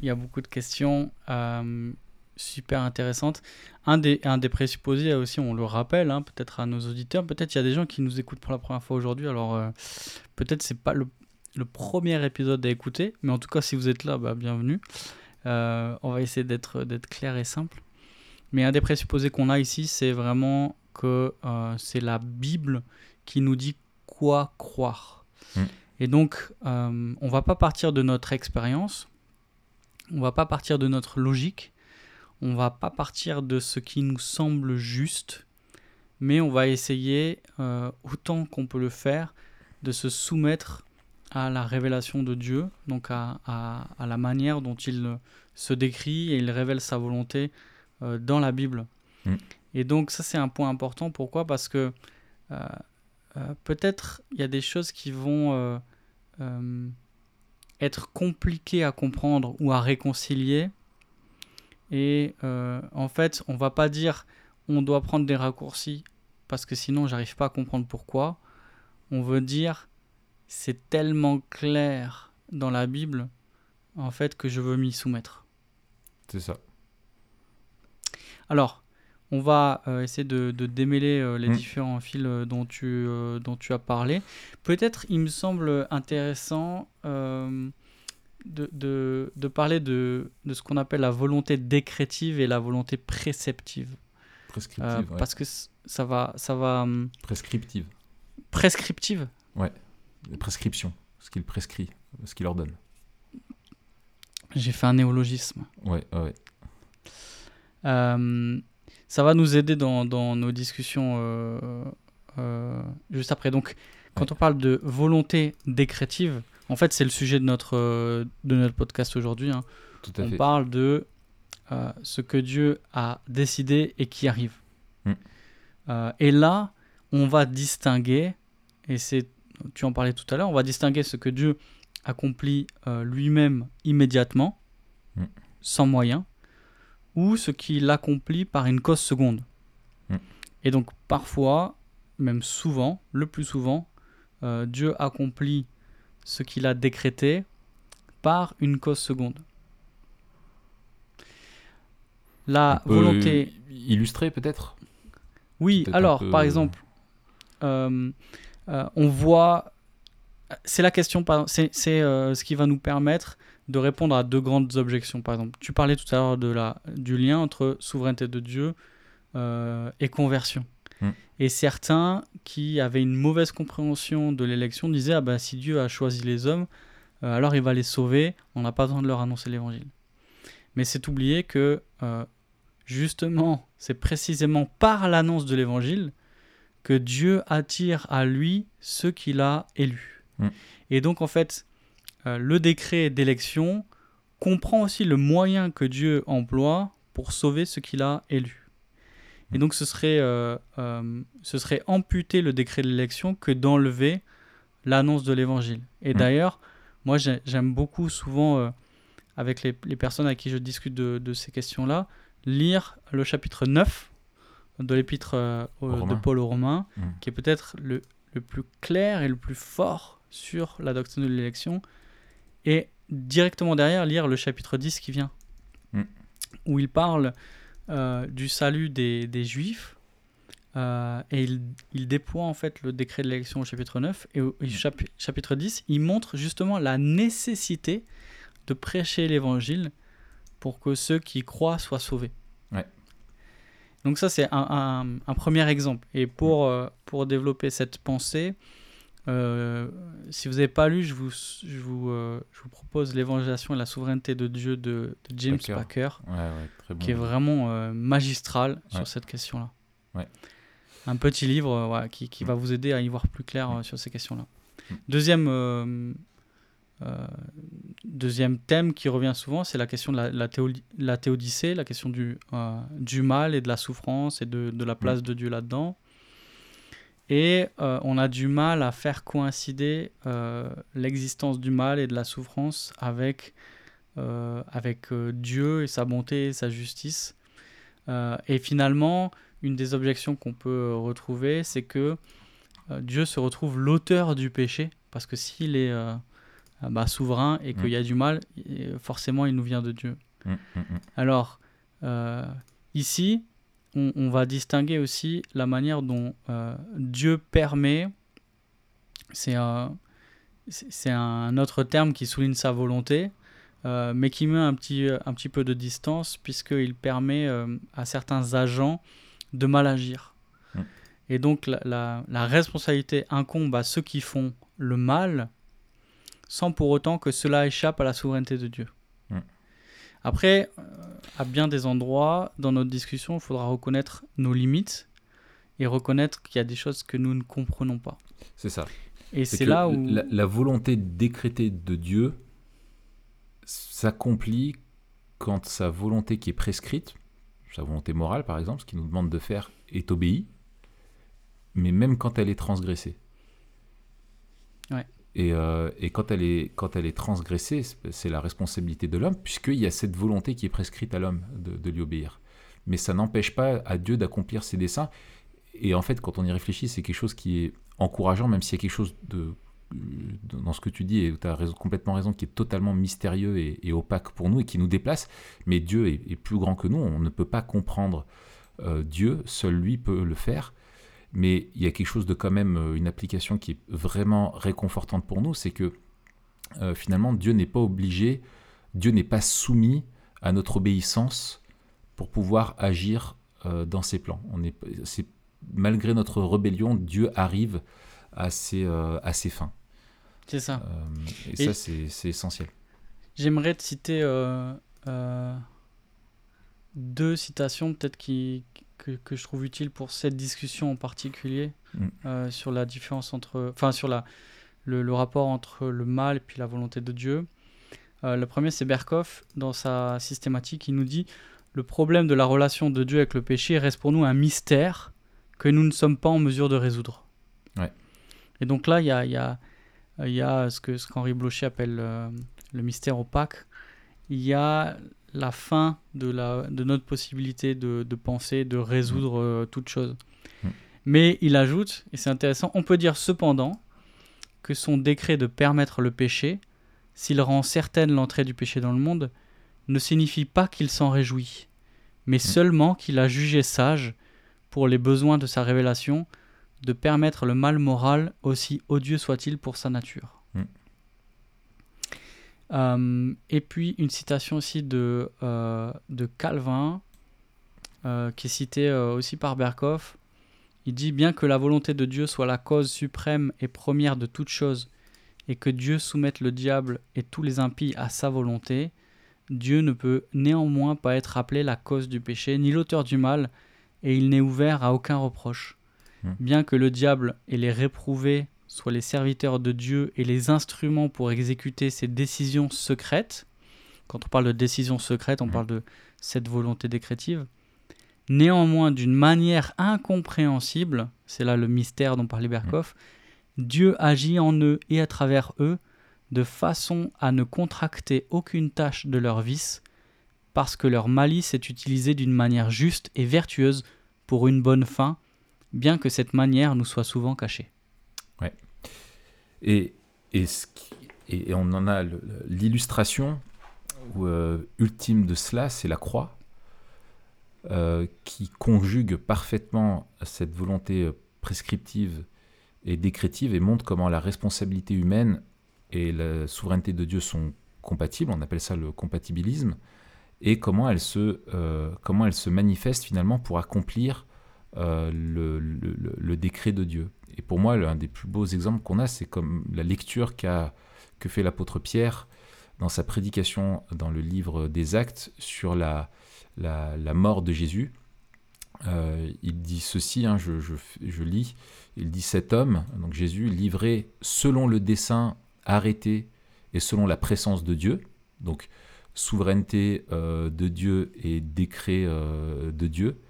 il y a beaucoup de questions euh, super intéressantes. Un des, un des présupposés aussi, on le rappelle, hein, peut-être à nos auditeurs, peut-être il y a des gens qui nous écoutent pour la première fois aujourd'hui, alors euh, peut-être c'est pas le, le, premier épisode à écouter, mais en tout cas si vous êtes là, bah, bienvenue. Euh, on va essayer d'être clair et simple. Mais un des présupposés qu'on a ici, c'est vraiment que c'est la Bible qui nous dit quoi croire. Mmh. Et donc, on va pas partir de notre expérience, on va pas partir de notre logique, on va pas partir de ce qui nous semble juste, mais on va essayer, euh, autant qu'on peut le faire, de se soumettre à la révélation de Dieu, donc à, la manière dont il se décrit et il révèle sa volonté euh, dans la Bible. Mm. Et donc ça c'est un point important. Pourquoi? Parce que euh, euh, peut-être il y a des choses qui vont euh, être compliquées à comprendre ou à réconcilier. Et en fait, on va pas dire on doit prendre des raccourcis parce que sinon j'arrive pas à comprendre pourquoi. On veut dire c'est tellement clair dans la Bible en fait que je veux m'y soumettre. C'est ça. Alors, on va euh, essayer de, de démêler euh, les Mm. différents fils euh, dont, tu, dont tu as parlé. Peut-être, il me semble intéressant de, de- de parler de, de ce qu'on appelle la volonté décrétive et la volonté préceptive. Prescriptive. Euh, ouais. Parce que ça va, ça va hum, Prescriptive. prescriptive. Les prescriptions. Ce qu'il prescrit. Ce qu'il ordonne. J'ai fait un néologisme. Ouais, ouais, ouais. Euh, ça va nous aider dans, dans nos discussions euh, euh, juste après. Donc, quand on parle de volonté décrétive, en fait, c'est le sujet de notre, euh, de notre podcast aujourd'hui. hein. On fait. parle de ce que Dieu a décidé et qui arrive. Mm. Et là, on va distinguer, et c'est, tu en parlais tout à l'heure, on va distinguer ce que Dieu accomplit lui-même immédiatement, Mm. sans moyen, ou ce qu'il accomplit par une cause seconde. Mm. Et donc parfois, même souvent, le plus souvent, euh, Dieu accomplit ce qu'il a décrété par une cause seconde. La peut volonté. Illustrer peut-être? Oui, alors, peu- par exemple, euh, euh, on voit. C'est la question, c'est ce qui va nous permettre de répondre à deux grandes objections. Par exemple, tu parlais tout à l'heure de la, du lien entre souveraineté de Dieu euh, et conversion. Mm. Et certains qui avaient une mauvaise compréhension de l'élection disaient ah ben, si Dieu a choisi les hommes, euh, alors il va les sauver, on n'a pas besoin de leur annoncer l'évangile. Mais c'est oublier que euh, justement, c'est précisément par l'annonce de l'évangile que Dieu attire à lui ceux qu'il a élus. Mm. Et donc en fait, euh, le décret d'élection comprend aussi le moyen que Dieu emploie pour sauver ceux qu'il a élus. Et donc ce serait, euh, euh, ce serait amputer le décret de l'élection que d'enlever l'annonce de l'évangile. Et Mm. d'ailleurs, moi j'ai- j'aime beaucoup souvent, avec les, les personnes avec qui je discute de, de ces questions-là, lire le chapitre 9 de l'épître de. Paul aux Romains, Mm. qui est peut-être le, le plus clair et le plus fort sur la doctrine de l'élection. Et directement derrière, lire le chapitre 10 qui vient, Mm. où il parle euh, du salut des, des Juifs. euh, et il, il déploie en fait le décret de l'élection au chapitre 9 et au, au chapi- chapitre 10, il montre justement la nécessité de prêcher l'évangile pour que ceux qui croient soient sauvés. Ouais. Donc ça c'est un, un- un premier exemple. Et pour, euh, pour développer cette pensée, euh, si vous n'avez pas lu, je vous, je vous, euh, je vous propose l'évangélisation et la souveraineté de Dieu de, de James Packer. Packer, Ouais, ouais, très bon. qui est vraiment euh, magistral sur cette question-là. Un petit livre qui, qui Mm. va vous aider à y voir plus clair sur ces questions-là. Mm. Deuxième, deuxième thème qui revient souvent, c'est la question de la, la, la théodicée, la question du, du mal et de la souffrance et de, de la place de Dieu là-dedans. Et euh, on a du mal à faire coïncider euh, l'existence du mal et de la souffrance avec, euh, avec Dieu et sa bonté et sa justice. Et finalement, une des objections qu'on peut retrouver, c'est que Dieu se retrouve l'auteur du péché, parce que s'il est bah, souverain et qu'il Mm. y a du mal, forcément il nous vient de Dieu. Mm, mm, mm. Alors, ici, on, on va distinguer aussi la manière dont euh, Dieu permet, c'est un, autre terme qui souligne sa volonté, euh, mais qui met un petit, un petit peu de distance, puisqu'il permet euh, à certains agents de mal agir. Mm. Et donc, la, la- la responsabilité incombe à ceux qui font le mal, sans pour autant que cela échappe à la souveraineté de Dieu. Après, euh, à bien des endroits, dans notre discussion, il faudra reconnaître nos limites et reconnaître qu'il y a des choses que nous ne comprenons pas. C'est ça. Et C'est là où... la, la volonté décrétée de Dieu s'accomplit quand sa volonté qui est prescrite, sa volonté morale par exemple, ce qu'il nous demande de faire est obéi, mais même quand elle est transgressée. Ouais. Et, euh, et, quand, elle est, quand elle est transgressée, c'est la responsabilité de l'homme, puisqu'il y a cette volonté qui est prescrite à l'homme de, lui obéir. Mais ça n'empêche pas à Dieu d'accomplir ses desseins. Et en fait, quand on y réfléchit, c'est quelque chose qui est encourageant, même s'il y a quelque chose de, dans ce que tu dis, et tu as complètement raison, qui est totalement mystérieux et, opaque pour nous et qui nous déplace. Mais Dieu est, est plus grand que nous, on ne peut pas comprendre euh, Dieu, seul lui peut le faire. Mais il y a quelque chose de quand même, euh, une application qui est vraiment réconfortante pour nous, c'est que euh, finalement, Dieu n'est pas obligé, Dieu n'est pas soumis à notre obéissance pour pouvoir agir euh, dans ses plans. On est, malgré notre rébellion, Dieu arrive à ses, euh, à ses fins. C'est ça. Et, Et- ça, c'est, essentiel. J'aimerais te citer deux citations peut-être qui, que, que je trouve utiles pour cette discussion en particulier Mm. euh, sur la différence entre, enfin sur la, le, le rapport entre le mal et puis la volonté de Dieu. Euh, le premier c'est Berkoff dans sa systématique, il nous dit le problème de la relation de Dieu avec le péché reste pour nous un mystère que nous ne sommes pas en mesure de résoudre. Ouais. Et donc là il y a, y a, y a ce que ce qu'Henri Blocher appelle euh, le mystère opaque, il y a la fin de, la, de notre possibilité de, de penser, de résoudre euh, toute chose. Mm. Mais il ajoute, et c'est intéressant, on peut dire cependant que son décret de permettre le péché, s'il rend certaine l'entrée du péché dans le monde, ne signifie pas qu'il s'en réjouit, mais seulement qu'il a jugé sage, pour les besoins de sa révélation, de permettre le mal moral, aussi odieux soit-il pour sa nature. Euh, et puis une citation aussi de, euh, de Calvin, euh, qui est citée aussi par Berkoff. Il dit Bien que la volonté de Dieu soit la cause suprême et première de toute chose, et que Dieu soumette le diable et tous les impies à sa volonté, Dieu ne peut néanmoins pas être appelé la cause du péché, ni l'auteur du mal, et il n'est ouvert à aucun reproche. Hmm. Bien que le diable et les réprouvés soient les serviteurs de Dieu et les instruments pour exécuter ses décisions secrètes, quand on parle de décisions secrètes, on Mhm. parle de cette volonté décrétive, néanmoins d'une manière incompréhensible, c'est là le mystère dont parlait Berkoff, Dieu agit en eux et à travers eux de façon à ne contracter aucune tâche de leur vice, parce que leur malice est utilisée d'une manière juste et vertueuse pour une bonne fin, bien que cette manière nous soit souvent cachée. Et, et, ce qui- et- on en a l'illustration euh, ultime de cela, c'est la croix, euh, qui conjugue parfaitement cette volonté euh, prescriptive et décrétive et montre comment la responsabilité humaine et la souveraineté de Dieu sont compatibles, on appelle ça le compatibilisme, et comment elles se, comment elles se manifestent finalement pour accomplir le décret de Dieu. Et pour moi, l'un des plus beaux exemples qu'on a, c'est comme la lecture qu'a que fait l'apôtre Pierre dans sa prédication dans le livre des Actes sur la, la, la mort de Jésus. Euh, il dit ceci, hein, je, je, je lis, il dit cet homme, donc Jésus, livré selon le dessein arrêté et selon la présence de Dieu, donc souveraineté euh, de Dieu et décret euh, de Dieu,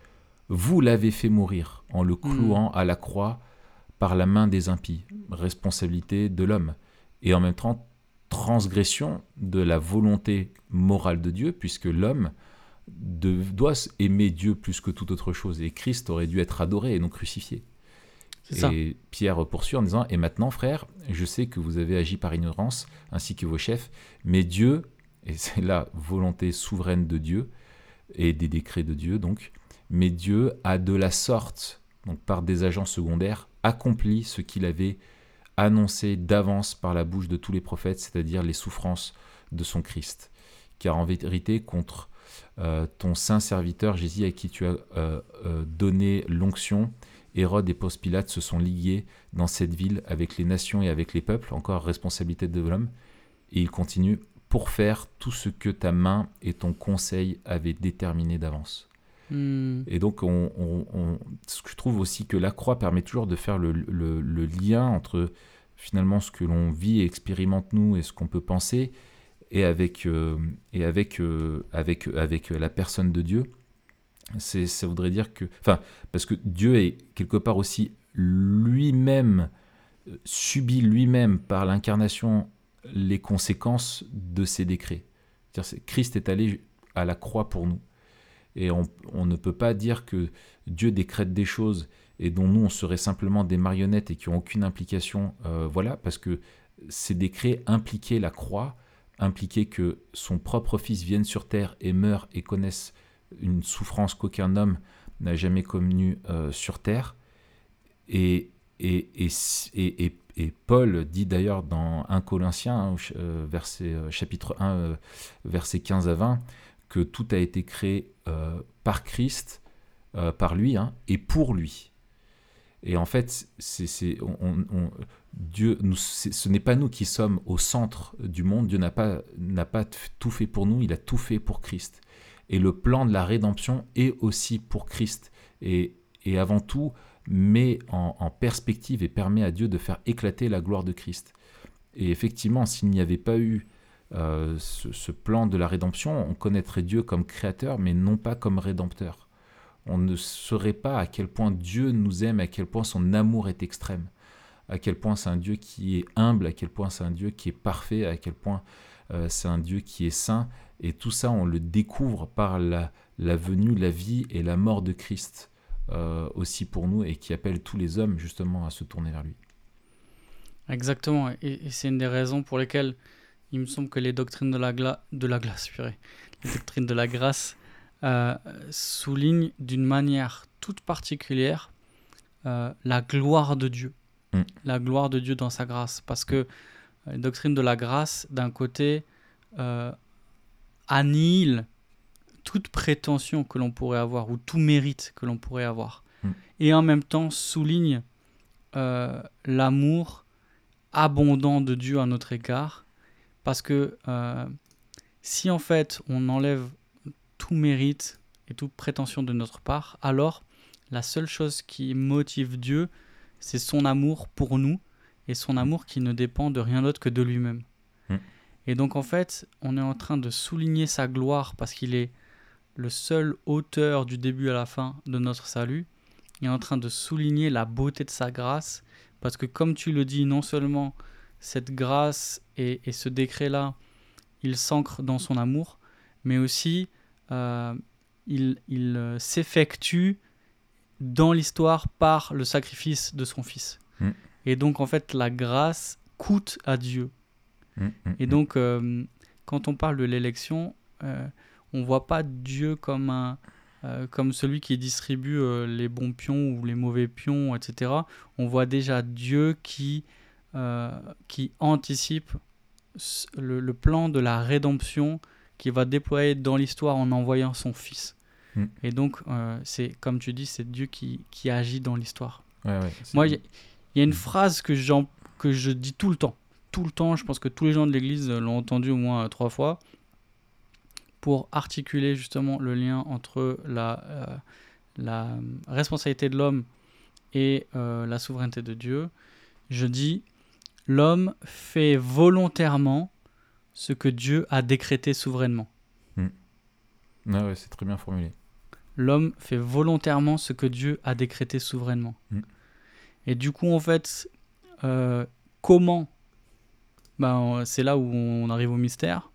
vous l'avez fait mourir en le clouant à la croix par la main des impies, responsabilité de l'homme, et en même temps transgression de la volonté morale de Dieu, puisque l'homme de- doit aimer Dieu plus que toute autre chose, et Christ aurait dû être adoré et non crucifié. Ça. Et Pierre poursuit en disant, et maintenant frère, je sais que vous avez agi par ignorance, ainsi que vos chefs, mais Dieu, et c'est la volonté souveraine de Dieu, et des décrets de Dieu donc, mais Dieu a de la sorte, donc par des agents secondaires, accompli ce qu'il avait annoncé d'avance par la bouche de tous les prophètes, c'est-à-dire les souffrances de son Christ. Car en vérité, contre euh, ton saint serviteur Jésus, à qui tu as euh, euh, donné l'onction, Hérode et Ponce Pilate se sont liés dans cette ville avec les nations et avec les peuples, encore responsabilité de l'homme. Et il continue pour faire tout ce que ta main et ton conseil avaient déterminé d'avance. Hmm. Et donc, on, on- on- ce que je trouve aussi que la croix permet toujours de faire le, lien entre finalement ce que l'on vit et expérimente nous et ce qu'on peut penser, et avec, euh, et avec, euh, avec, avec la personne de Dieu. ça voudrait dire que, enfin, parce que Dieu est quelque part aussi lui-même euh, subit lui-même par l'incarnation les conséquences de ses décrets. C'est-à-dire, Christ est allé à la croix pour nous. Et on, ne peut pas dire que Dieu décrète des choses et dont nous, on serait simplement des marionnettes et qui n'ont aucune implication. Euh, voilà, parce que ces décrets impliquaient la croix, impliquaient que son propre Fils vienne sur terre et meure et connaisse une souffrance qu'aucun homme n'a jamais connue euh, sur terre. Et, et, et, et, Paul dit d'ailleurs dans 1 Corinthiens, hein, euh, verset, chapitre 1, verset 15 à 20, que tout a été créé par Christ, par lui, hein, et pour lui. Et en fait, c'est, Dieu, nous, ce n'est pas nous qui sommes au centre du monde. Dieu n'a pas, tout fait pour nous, il a tout fait pour Christ. Et le plan de la rédemption est aussi pour Christ. Et, et avant tout, met en, perspective et permet à Dieu de faire éclater la gloire de Christ. Et effectivement, s'il n'y avait pas eu euh, ce plan de la rédemption, on connaîtrait Dieu comme créateur, mais non pas comme rédempteur on ne saurait pas à quel point Dieu nous aime, à quel point son amour est extrême, à quel point c'est un Dieu qui est humble, à quel point c'est un Dieu qui est parfait, à quel point euh, c'est un Dieu qui est saint. Et tout ça, on le découvre par la, venue, la vie et la mort de Christ euh, aussi pour nous et qui appelle tous les hommes justement à se tourner vers lui. Exactement, et, c'est une des raisons pour lesquelles il me semble que les doctrines de la, de la glace, les doctrines de la grâce euh, souligne d'une manière toute particulière euh, la gloire de Dieu. Mm. La gloire de Dieu dans sa grâce. Parce que la doctrine de la grâce, d'un côté, euh, annihile toute prétention que l'on pourrait avoir ou tout mérite que l'on pourrait avoir. Mm. Et en même temps souligne l'amour abondant de Dieu à notre égard. Parce que si en fait on enlève tout mérite et toute prétention de notre part, alors la seule chose qui motive Dieu, c'est son amour pour nous et son amour qui ne dépend de rien d'autre que de lui-même. Hmm. Et donc en fait, on est en train de souligner sa gloire parce qu'il est le seul auteur du début à la fin de notre salut. Il est en train de souligner la beauté de sa grâce parce que comme tu le dis, non seulement cette grâce et, et ce décret-là, il s'ancre dans son amour, mais aussi euh, il, euh, s'effectue dans l'histoire par le sacrifice de son fils. Mm. Et donc, en fait, la grâce coûte à Dieu. Mm, mm, et donc, euh, quand on parle de l'élection, on ne voit pas Dieu comme, un, comme celui qui distribue les bons pions ou les mauvais pions, etc. On voit déjà Dieu qui, qui anticipe le, plan de la rédemption qui va déployer dans l'histoire en envoyant son Fils. Hmm. Et donc, euh, c'est comme tu dis, c'est Dieu qui, qui, agit dans l'histoire. Moi, il y, a une phrase que, que je dis tout le temps. Tout le temps, je pense que tous les gens de l'Église l'ont entendu au moins trois fois, pour articuler justement le lien entre la, euh, la responsabilité de l'homme et euh, la souveraineté de Dieu. Je dis, l'homme fait volontairement ce que Dieu a décrété souverainement. Hmm. Ah ouais, c'est très bien formulé. L'homme fait volontairement ce que Dieu a décrété souverainement. Hmm. Et du coup, en fait, euh, comment? Ben, C'est là où on arrive au mystère.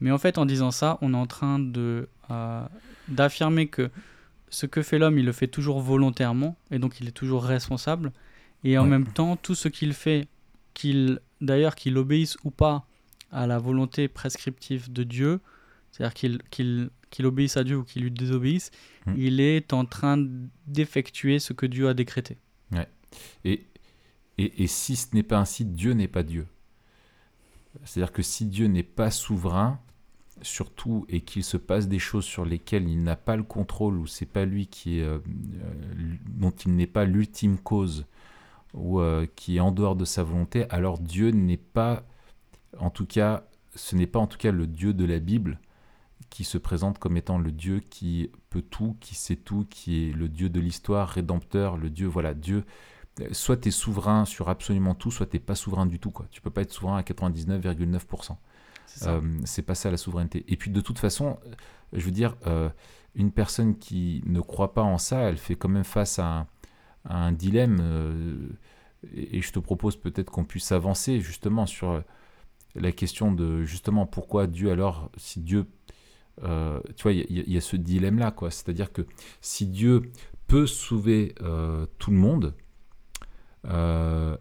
Mais en fait, en disant ça, on est en train de euh, d'affirmer que ce que fait l'homme, il le fait toujours volontairement, et donc il est toujours responsable. Et en même temps, tout ce qu'il fait, qu'il d'ailleurs qu'il obéisse ou pas à la volonté prescriptive de Dieu, c'est-à-dire qu'il qu'il obéisse à Dieu ou qu'il lui désobéisse, hmm. il est en train d'effectuer ce que Dieu a décrété. Ouais. Et, et, et, si ce n'est pas ainsi, Dieu n'est pas Dieu. C'est-à-dire que si Dieu n'est pas souverain, surtout, et qu'il se passe des choses sur lesquelles il n'a pas le contrôle, ou c'est pas lui qui est, euh, euh, dont il n'est pas l'ultime cause, ou euh, qui est en dehors de sa volonté, alors Dieu n'est pas en tout cas, ce n'est pas en tout cas le Dieu de la Bible qui se présente comme étant le Dieu qui peut tout, qui sait tout, qui est le Dieu de l'histoire, rédempteur, le Dieu, voilà, Dieu. Soit tu es souverain sur absolument tout, soit tu n'es pas souverain du tout. Quoi. Tu peux pas être souverain à 99,9%. Euh, c'est pas ça la souveraineté. Et puis de toute façon, je veux dire, euh, une personne qui ne croit pas en ça, elle fait quand même face à un, un dilemme. euh, et, je te propose peut-être qu'on puisse avancer justement sur la question de justement pourquoi Dieu alors, si Dieu, euh, tu vois, il y, a- ce dilemme-là, quoi. C'est-à-dire que si Dieu peut sauver euh, tout le monde, euh,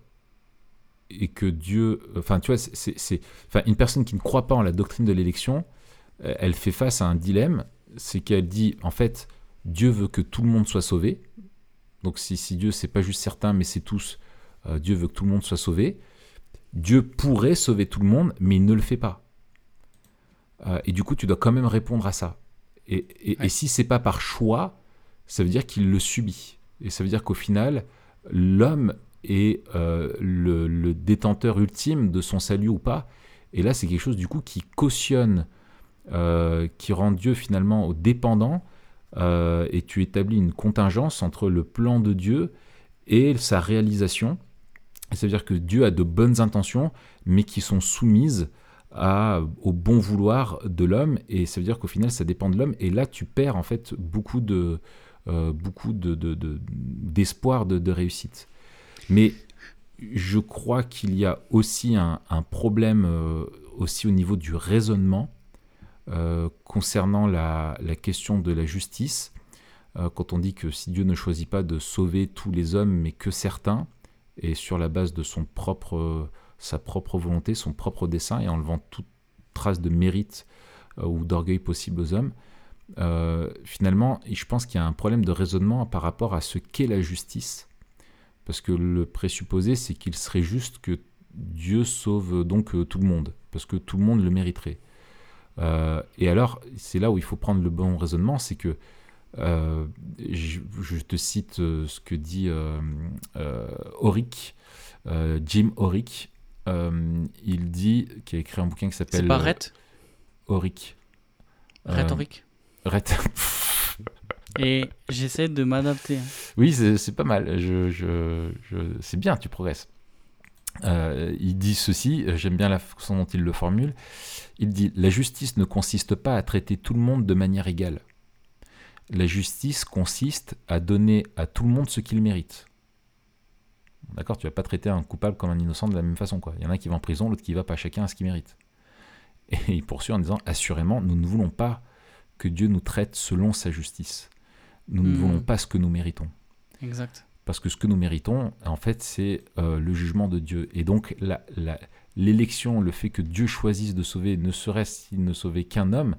et que Dieu, enfin, tu vois, c'est- enfin, une personne qui ne croit pas en la doctrine de l'élection, euh, elle fait face à un dilemme, c'est qu'elle dit, en fait, Dieu veut que tout le monde soit sauvé. Donc si, si Dieu, c'est pas juste certains, mais c'est tous, euh, Dieu veut que tout le monde soit sauvé. Dieu pourrait sauver tout le monde, mais il ne le fait pas. Euh, et du coup, tu dois quand même répondre à ça. Et, et, Ouais. et si c'est pas par choix, ça veut dire qu'il le subit. Et ça veut dire qu'au final, l'homme est euh, le, le détenteur ultime de son salut ou pas. Et là, c'est quelque chose du coup qui cautionne, qui rend Dieu finalement dépendant. Euh, et tu établis une contingence entre le plan de Dieu et sa réalisation. Et ça veut dire que Dieu a de bonnes intentions, mais qui sont soumises au bon vouloir de l'homme. Et ça veut dire qu'au final, ça dépend de l'homme. Et là, tu perds en fait beaucoup de euh, beaucoup de, de- de- d'espoir de, réussite. Mais je crois qu'il y a aussi un, problème euh, aussi au niveau du raisonnement concernant la, question de la justice. Euh, quand on dit que si Dieu ne choisit pas de sauver tous les hommes, mais que certains, et sur la base de son propre, euh, sa propre volonté, son propre dessein, et en enlevant toute trace de mérite euh, ou d'orgueil possible aux hommes, euh, finalement, je pense qu'il y a un problème de raisonnement par rapport à ce qu'est la justice. Parce que le présupposé, c'est qu'il serait juste que Dieu sauve donc euh, tout le monde, parce que tout le monde le mériterait. Euh, et alors, c'est là où il faut prendre le bon raisonnement, c'est que euh, je, je te cite euh, ce que dit euh, Oric, Jim Oric. Il dit, qui a écrit un bouquin qui s'appelle C'est pas Rhett? Oric. Euh, Rhétorique. Rhett. (laughs) Et j'essaie de m'adapter. hein. Oui, c'est pas mal. Je, je- c'est bien, tu progresses. Euh, il dit ceci, j'aime bien la façon dont il le formule. Il dit La justice ne consiste pas à traiter tout le monde de manière égale. La justice consiste à donner à tout le monde ce qu'il mérite. D'accord Tu vas pas traiter un coupable comme un innocent de la même façon. Quoi. Il y en a qui va en prison, l'autre qui va pas, chacun à ce qu'il mérite. Et (laughs) il poursuit en disant Assurément, nous ne voulons pas que Dieu nous traite selon sa justice. Nous ne Hmm. voulons pas ce que nous méritons. Exact. Parce que ce que nous méritons, en fait, c'est euh, le jugement de Dieu. Et donc, l'élection, le fait que Dieu choisisse de sauver, ne serait-ce s'il ne sauvait qu'un homme,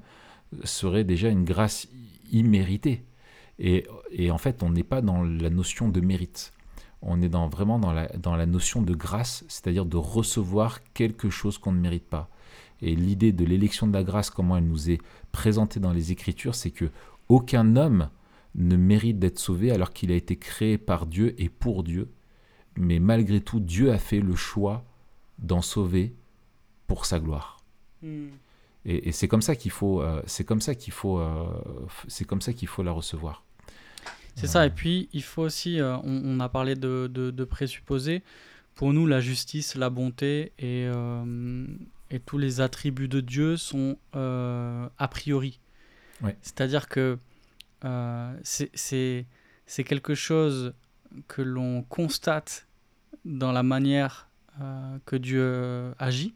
serait déjà une grâce imméritée. Et, en fait, on n'est pas dans la notion de mérite. On est vraiment dans la, dans la notion de grâce, c'est-à-dire de recevoir quelque chose qu'on ne mérite pas. Et l'idée de l'élection de la grâce, comment elle nous est présentée dans les Écritures, c'est que aucun homme ne mérite d'être sauvé alors qu'il a été créé par Dieu et pour Dieu. Mais malgré tout, Dieu a fait le choix d'en sauver pour sa gloire. Et, et c'est comme ça qu'il faut, euh, c'est comme ça qu'il faut, euh, c'est comme ça qu'il faut la recevoir. C'est ça, et puis il faut aussi, euh, on, on a parlé de, de, de présupposés, pour nous la justice, la bonté et, euh, et tous les attributs de Dieu sont euh, a priori. Ouais. C'est-à-dire que euh, c'est- quelque chose que l'on constate dans la manière euh, que Dieu euh, agit,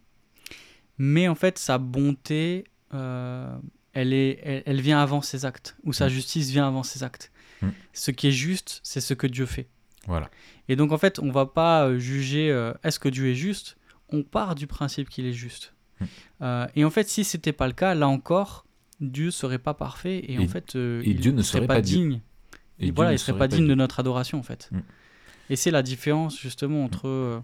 mais en fait sa bonté, euh, elle, est, elle, elle vient avant ses actes, ou sa Mm. justice vient avant ses actes. Mm. Ce qui est juste, c'est ce que Dieu fait. Voilà. Et donc en fait, on va pas juger euh, est-ce que Dieu est juste, on part du principe qu'il est juste. Mm. Et en fait, si c'était pas le cas, là encore, Dieu serait pas parfait et, en fait, euh, et il Dieu ne serait serait pas Dieu. digne. Et voilà, il serait serait pas pas digne Dieu. de notre adoration en fait. Mm. Et c'est la différence justement entre euh,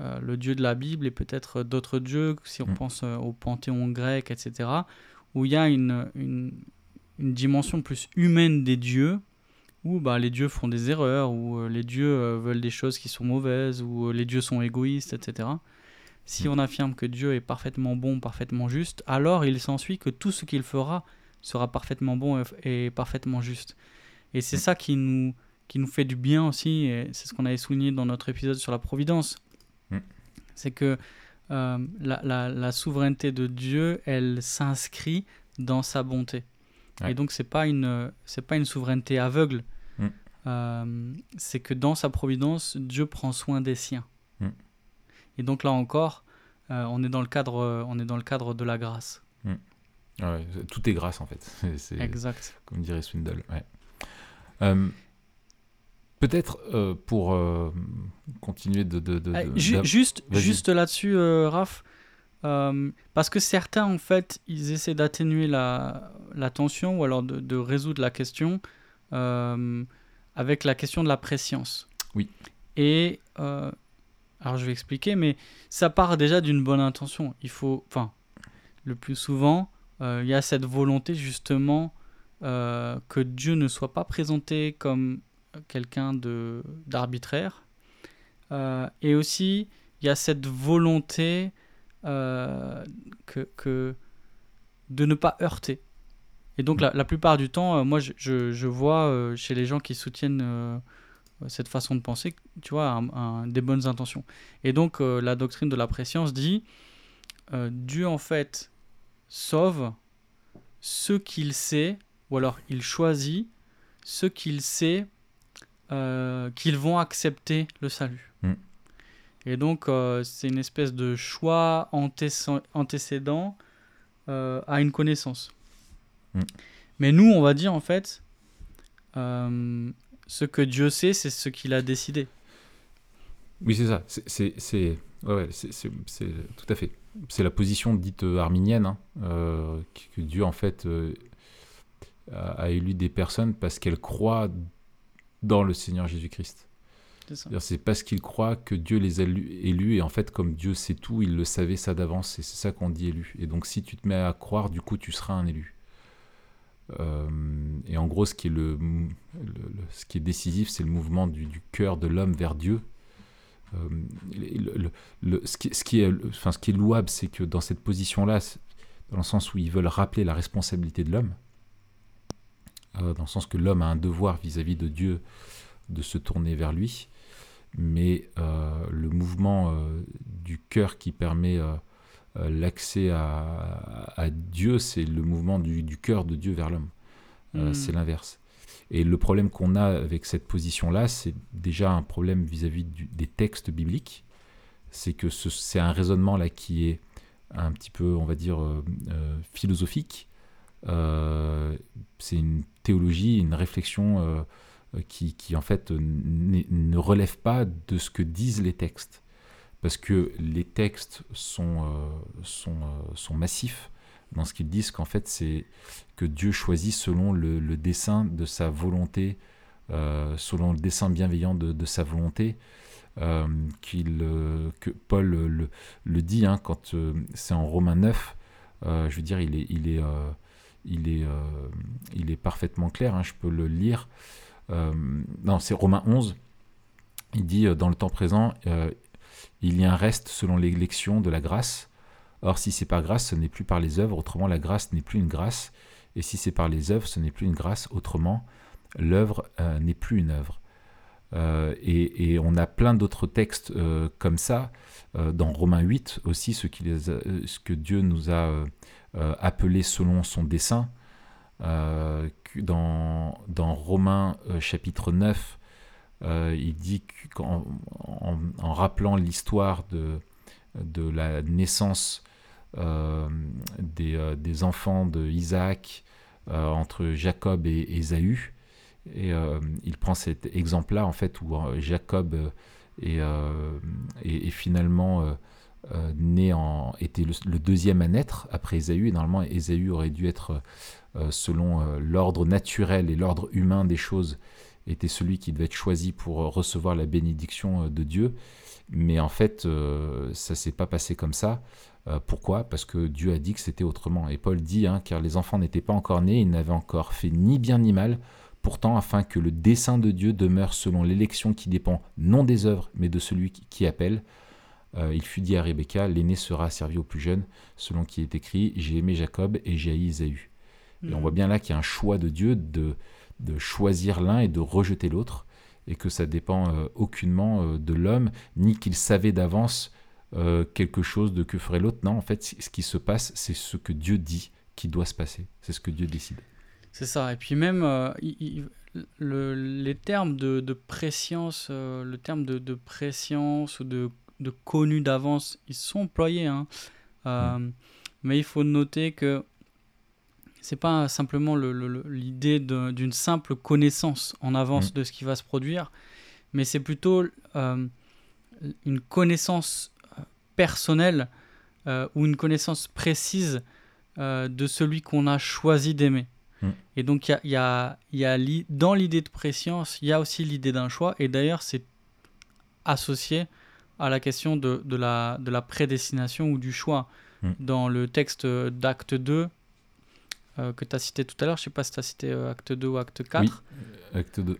euh, le Dieu de la Bible et peut-être d'autres dieux, si on Mm. pense au panthéon grec, etc., où il y a une, une, une dimension plus humaine des dieux, où bah, les dieux font des erreurs, où les dieux veulent des choses qui sont mauvaises, où les dieux sont égoïstes, etc. Si on affirme que Dieu est parfaitement bon, parfaitement juste, alors il s'ensuit que tout ce qu'il fera sera parfaitement bon et, parfaitement juste. Et c'est Mm. ça qui nous, qui nous fait du bien aussi, et c'est ce qu'on avait souligné dans notre épisode sur la providence. Mm. C'est que euh, la, la- la souveraineté de Dieu, elle s'inscrit dans sa bonté. Ouais. Et donc c'est pas une pas une souveraineté aveugle. Mm. Euh, c'est que dans sa providence, Dieu prend soin des siens. Et donc là encore, euh, on est dans le cadre on est dans le cadre de la grâce. Ouais, tout est grâce en fait. (laughs) Exact. comme dirait Swindle. ouais. Euh, Peut-être euh, pour euh, continuer de. de, de- Ah, de- juste juste là-dessus, Raph, parce que certains en fait, ils essaient d'atténuer la, la tension ou alors de, résoudre la question avec la question de la préscience. Oui. Et alors je vais expliquer, mais ça part déjà d'une bonne intention. Il faut, enfin, le plus souvent, euh, il y a cette volonté justement euh, que Dieu ne soit pas présenté comme quelqu'un de d'arbitraire. Euh, et aussi, il y a cette volonté que, que de ne pas heurter. Et donc, la, la plupart du temps, moi, je, je, vois chez les gens qui soutiennent cette façon de penser, tu vois, un- un- des bonnes intentions. Et donc, euh, la doctrine de la préscience dit euh, Dieu, en fait, sauve ceux qu'il sait, ou alors il choisit ceux qu'il sait euh, qu'ils vont accepter le salut. Mm. Et donc, c'est une espèce de choix antécé- antécédent à une connaissance. Mm. Mais nous, on va dire en fait, ce que Dieu sait, c'est ce qu'il a décidé. Oui, c'est ça. C'est, ouais, tout à fait. C'est la position dite euh, arminienne, hein, euh, que Dieu en fait euh, a, a élu des personnes parce qu'elles croient dans le Seigneur Jésus-Christ. C'est parce qu'ils croient que Dieu les a lu- élus et en fait comme Dieu sait tout, il le savait ça d'avance et c'est ça qu'on dit élu. Et donc si tu te mets à croire, du coup tu seras un élu. Euh, et en gros, ce qui est, le, ce qui est décisif, c'est le mouvement du, cœur de l'homme vers Dieu. Ce, qui, est, louable, c'est que dans cette position-là, dans le sens où ils veulent rappeler la responsabilité de l'homme, euh, dans le sens que l'homme a un devoir vis-à-vis de Dieu de se tourner vers lui, mais euh, le mouvement du cœur qui permet l'accès à, à Dieu, c'est le mouvement du, du cœur de Dieu vers l'homme. Euh, Mm. C'est l'inverse. Et le problème qu'on a avec cette position-là, c'est déjà un problème vis-à-vis des textes bibliques. C'est que ce- c'est un raisonnement là qui est un petit peu, on va dire, euh, euh, philosophique. Euh, c'est une théologie, une réflexion euh, euh, qui, qui, en fait euh, ne relève pas de ce que disent les textes. Parce que les textes sont, euh, euh, sont massifs dans ce qu'ils disent qu'en fait c'est que Dieu choisit selon le, dessein de sa volonté, euh, selon le dessein bienveillant de, sa volonté, que Paul le, le dit hein, quand c'est en Romains 9, euh, je veux dire, il est, il est, il est, il est parfaitement clair, hein, je peux le lire. Non, c'est Romains 11, il dit dans le temps présent, il y a un reste selon l'élection de la grâce. Or, si c'est par grâce, ce n'est plus par les œuvres, autrement la grâce n'est plus une grâce. Et si c'est par les œuvres, ce n'est plus une grâce, autrement l'œuvre euh, n'est plus une œuvre. Euh, et, on a plein d'autres textes euh, comme ça, dans Romains 8 aussi, ce, que Dieu nous a appelé selon son dessein. Dans, Romains chapitre 9, euh, il dit qu'en en, rappelant l'histoire de, la naissance euh, des, euh, des enfants de Isaac entre Jacob et Ésaü, il prend cet exemple-là en fait où Jacob est, finalement né en était le, le deuxième à naître après Ésaü et normalement Ésaü aurait dû être selon l'ordre naturel et l'ordre humain des choses était celui qui devait être choisi pour euh, recevoir la bénédiction euh, de Dieu mais en fait euh, ça s'est pas passé comme ça Euh, pourquoi? Parce que Dieu a dit que c'était autrement. Et Paul dit, hein, car les enfants n'étaient pas encore nés, ils n'avaient encore fait ni bien ni mal, pourtant afin que le dessein de Dieu demeure selon l'élection qui dépend non des œuvres, mais de celui qui, appelle. Euh, il fut dit à Rebecca, l'aîné sera servi au plus jeune, selon qui est écrit, j'ai aimé Jacob et j'ai haï Isaü. Et on voit bien là qu'il y a un choix de Dieu de, de choisir l'un et de rejeter l'autre, et que ça dépend euh, aucunement euh, de l'homme, ni qu'il savait d'avance euh, quelque chose de que ferait l'autre. Non, en fait, ce qui se passe, c'est ce que Dieu dit qui doit se passer. C'est ce que Dieu décide. C'est ça. Et puis même, euh, il- il- le- les termes de, de préscience, le terme de, de préscience ou de, de connu d'avance, ils sont employés. hein. Euh, Mais il faut noter que c'est pas simplement le- le- le- l'idée d'une simple connaissance en avance Mm. de ce qui va se produire, mais c'est plutôt euh, une connaissance euh, personnelle euh, ou une connaissance précise euh, de celui qu'on a choisi d'aimer. Mm. Et donc, il y a, y a- il y a l'i- dans l'idée de préscience, il y a aussi l'idée d'un choix. Et d'ailleurs, c'est associé à la question de, de la, de la prédestination ou du choix. Mm. Dans le texte d'acte 2, euh, que tu as cité tout à l'heure, je sais pas si tu as cité euh, acte 2 ou acte 4, Oui. Acte 2.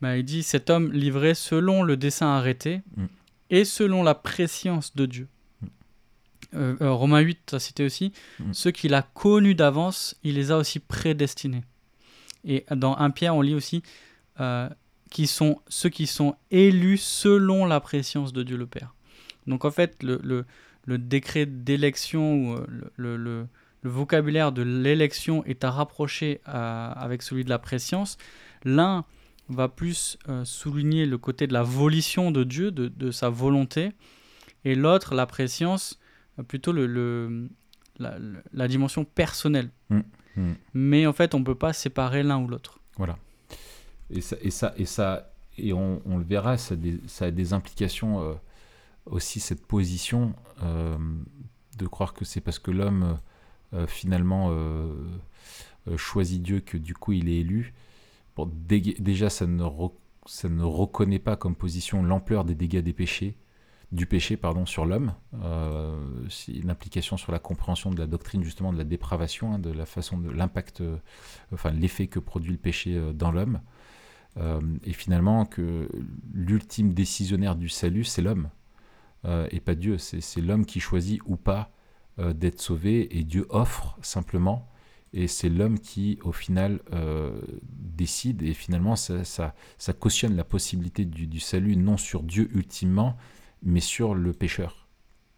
bah, il dit Cet homme livré selon le dessein arrêté Mm. et selon la préscience de Dieu. Mm. Euh, Romains 8, tu as cité aussi Mm. Ceux qu'il a connus d'avance, il les a aussi prédestinés. Et dans 1 Pierre, on lit aussi qui sont ceux qui sont élus selon la préscience de Dieu le Père. Donc en fait, le, le, le décret d'élection ou le, le, le- vocabulaire de l'élection est à rapprocher euh, avec celui de la préscience. L'un va plus euh, souligner le côté de la volition de Dieu, de, de sa volonté, et l'autre, la préscience, euh, plutôt le, le- la, la dimension personnelle. Mm. Mais en fait, on ne peut pas séparer l'un ou l'autre. Voilà. Et ça, et ça, et ça, et on, on le verra, ça a des, ça a des implications euh, aussi cette position euh, de croire que c'est parce que l'homme finalement euh, euh, choisit Dieu que du coup il est élu. Bon, déjà, ça ne, ça ne reconnaît pas comme position l'ampleur des dégâts des péchés, du péché pardon, sur l'homme. Euh, c'est une implication sur la compréhension de la doctrine justement de la dépravation, hein, de la façon de l'impact, euh, enfin l'effet que produit le péché euh, dans l'homme. Euh, et finalement que l'ultime décisionnaire du salut, c'est l'homme euh, et pas Dieu. C'est l'homme qui choisit ou pas euh, d'être sauvé et Dieu offre simplement. Et c'est l'homme qui, au final, euh, décide. Et finalement, ça, ça, ça cautionne la possibilité du, du salut, non sur Dieu ultimement, mais sur le pécheur.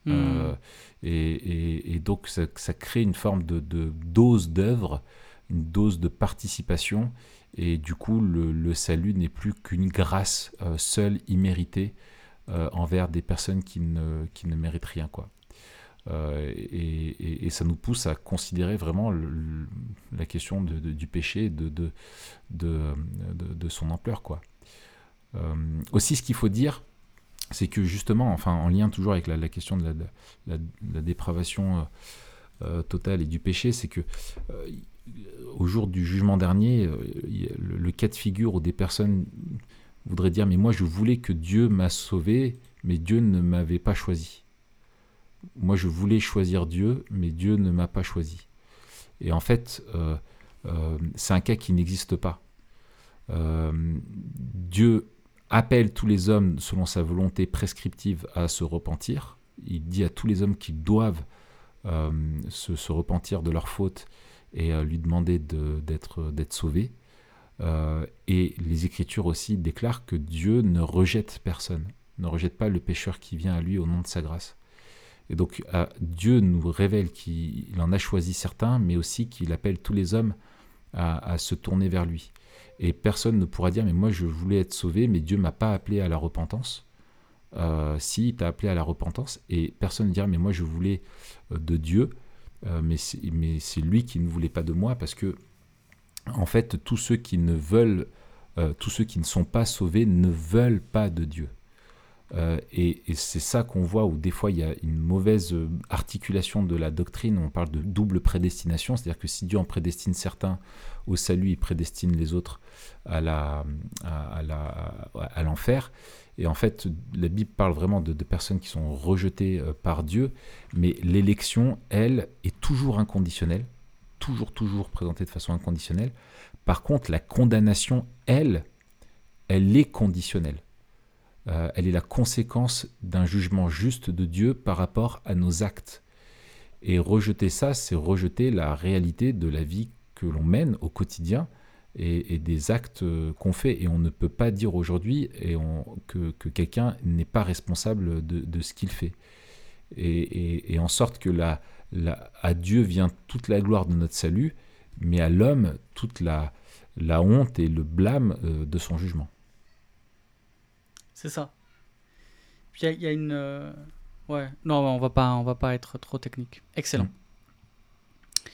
Hmm. Euh, et, et- et donc, ça, ça crée une forme de, de dose d'œuvre, une dose de participation. Et du coup, le, le salut n'est plus qu'une grâce euh, seule, imméritée, euh, envers des personnes qui ne, qui ne méritent rien. Quoi. Euh, et, ça nous pousse à considérer vraiment la question de- du péché, de, de, son ampleur. Quoi. Euh, aussi, ce qu'il faut dire, c'est que justement, enfin, en lien toujours avec la, question de la, dépravation euh, totale et du péché, c'est que au jour du jugement dernier, le cas de figure où des personnes voudraient dire mais moi je voulais que Dieu m'a sauvé, mais Dieu ne m'avait pas choisi. Moi je voulais choisir Dieu, mais Dieu ne m'a pas choisi. Et en fait, euh, euh, c'est un cas qui n'existe pas. Euh, Dieu appelle tous les hommes selon sa volonté prescriptive à se repentir. Il dit à tous les hommes qu'ils doivent se, repentir de leurs fautes et euh, lui demander de- d'être sauvés. Et les Écritures aussi déclarent que Dieu ne rejette personne, ne rejette pas le pécheur qui vient à lui au nom de sa grâce. Et donc euh, Dieu nous révèle qu'il en a choisi certains, mais aussi qu'il appelle tous les hommes à, se tourner vers lui. Et personne ne pourra dire, mais moi je voulais être sauvé, mais Dieu m'a pas appelé à la repentance. Euh, si, il t'a appelé à la repentance, et personne ne dira, mais moi je voulais euh, de Dieu, mais c'est lui qui ne voulait pas de moi, parce que, en fait, tous ceux qui ne veulent, tous ceux qui ne sont pas sauvés ne veulent pas de Dieu. Euh, et c'est ça qu'on voit où des fois il y a une mauvaise euh, articulation de la doctrine. On parle de double prédestination, c'est-à-dire que si Dieu en prédestine certains au salut, il prédestine les autres à l'enfer. Et en fait, la Bible parle vraiment de, de personnes qui sont rejetées euh, par Dieu, mais l'élection, elle, est toujours inconditionnelle, toujours toujours présentée de façon inconditionnelle. Par contre, la condamnation, elle, elle est conditionnelle. Euh, elle est la conséquence d'un jugement juste de Dieu par rapport à nos actes. Et rejeter ça, c'est rejeter la réalité de la vie que l'on mène au quotidien et, des actes euh, qu'on fait. Et on ne peut pas dire aujourd'hui que, que quelqu'un n'est pas responsable de, ce qu'il fait. Et, en sorte que à Dieu vient toute la gloire de notre salut, mais à l'homme toute la, la honte et le blâme euh, de son jugement. C'est ça. Puis il y, a une. euh, Ouais, non, on va pas, on va pas être trop technique. Excellent. Mm.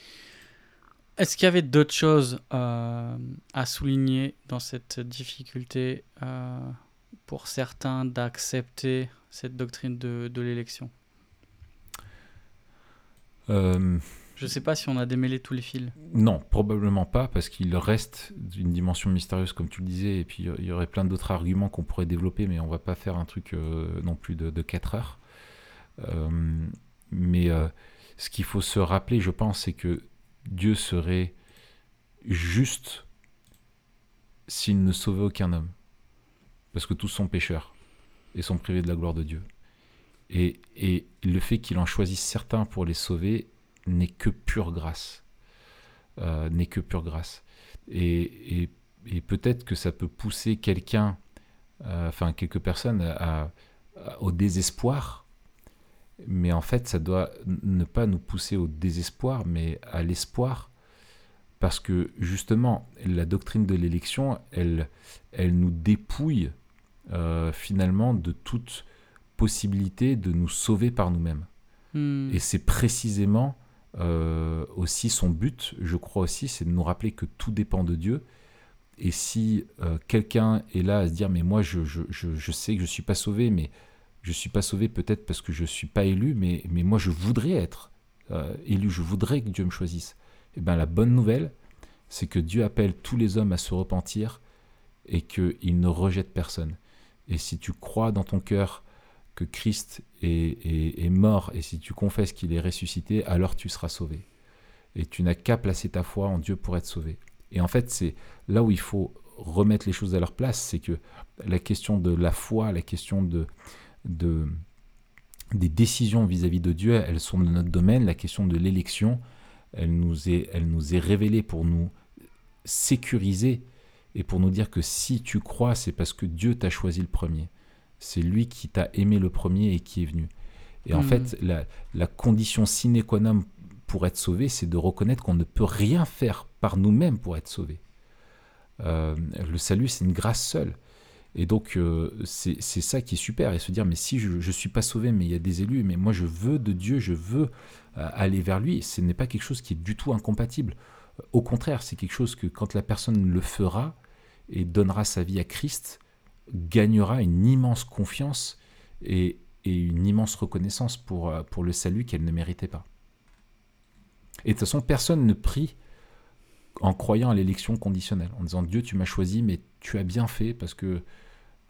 Est-ce qu'il y avait d'autres choses euh, à souligner dans cette difficulté euh, pour certains d'accepter cette doctrine de, de l'élection? Euh, Je sais pas si on a démêlé tous les fils. non, probablement pas, parce qu'il reste d'une dimension mystérieuse, comme tu le disais, et puis il y aurait plein d'autres arguments qu'on pourrait développer, mais on va pas faire un truc euh, non plus de, de 4 heures. Euh, mais euh, ce qu'il faut se rappeler, je pense, c'est que Dieu serait juste s'il ne sauvait aucun homme. Parce que tous sont pécheurs et sont privés de la gloire de Dieu. Et, et le fait qu'il en choisisse certains pour les sauver n'est que pure grâce. Euh, n'est que pure grâce. Et, et- et peut-être que ça peut pousser quelqu'un, euh, enfin quelques personnes, à- à- au désespoir. Mais en fait, ça doit ne pas nous pousser au désespoir, mais à l'espoir. Parce que justement, la doctrine de l'élection, elle, elle nous dépouille euh, finalement de toute possibilité de nous sauver par nous-mêmes. Hmm. Et c'est précisément euh, aussi son but, je crois aussi, c'est de nous rappeler que tout dépend de Dieu. Et si euh, quelqu'un est là à se dire, mais moi je, sais que je ne suis pas sauvé, mais je ne suis pas sauvé peut-être parce que je ne suis pas élu, mais, mais moi je voudrais être euh, élu, je voudrais que Dieu me choisisse. Et bien la bonne nouvelle, c'est que Dieu appelle tous les hommes à se repentir et qu'il ne rejette personne. Et si tu crois dans ton cœur que Christ est, est- mort et si tu confesses qu'il est ressuscité, alors tu seras sauvé. Et tu n'as qu'à placer ta foi en Dieu pour être sauvé. Et en fait, c'est là où il faut remettre les choses à leur place, c'est que la question de la foi, la question de, de des décisions vis-à-vis de Dieu, elles sont de notre domaine. La question de l'élection, elle elle nous est révélée pour nous sécuriser et pour nous dire que si tu crois, c'est parce que Dieu t'a choisi le premier. C'est lui qui t'a aimé le premier et qui est venu. Et en Mhm. fait, la, la condition sine qua non pour être sauvé, c'est de reconnaître qu'on ne peut rien faire par nous-mêmes pour être sauvé. Euh, le salut, c'est une grâce seule. Et donc, euh, c'est c'est ça qui est super. Et se dire, mais si je ne suis pas sauvé, mais il y a des élus, mais moi je veux de Dieu, je veux euh, aller vers lui, ce n'est pas quelque chose qui est du tout incompatible. Au contraire, c'est quelque chose que quand la personne le fera et donnera sa vie à Christ, gagnera une immense confiance et, une immense reconnaissance pour, euh, pour le salut qu'elle ne méritait pas. Et de toute façon, personne ne prie en croyant à l'élection conditionnelle, en disant Dieu, tu m'as choisi, mais tu as bien fait parce que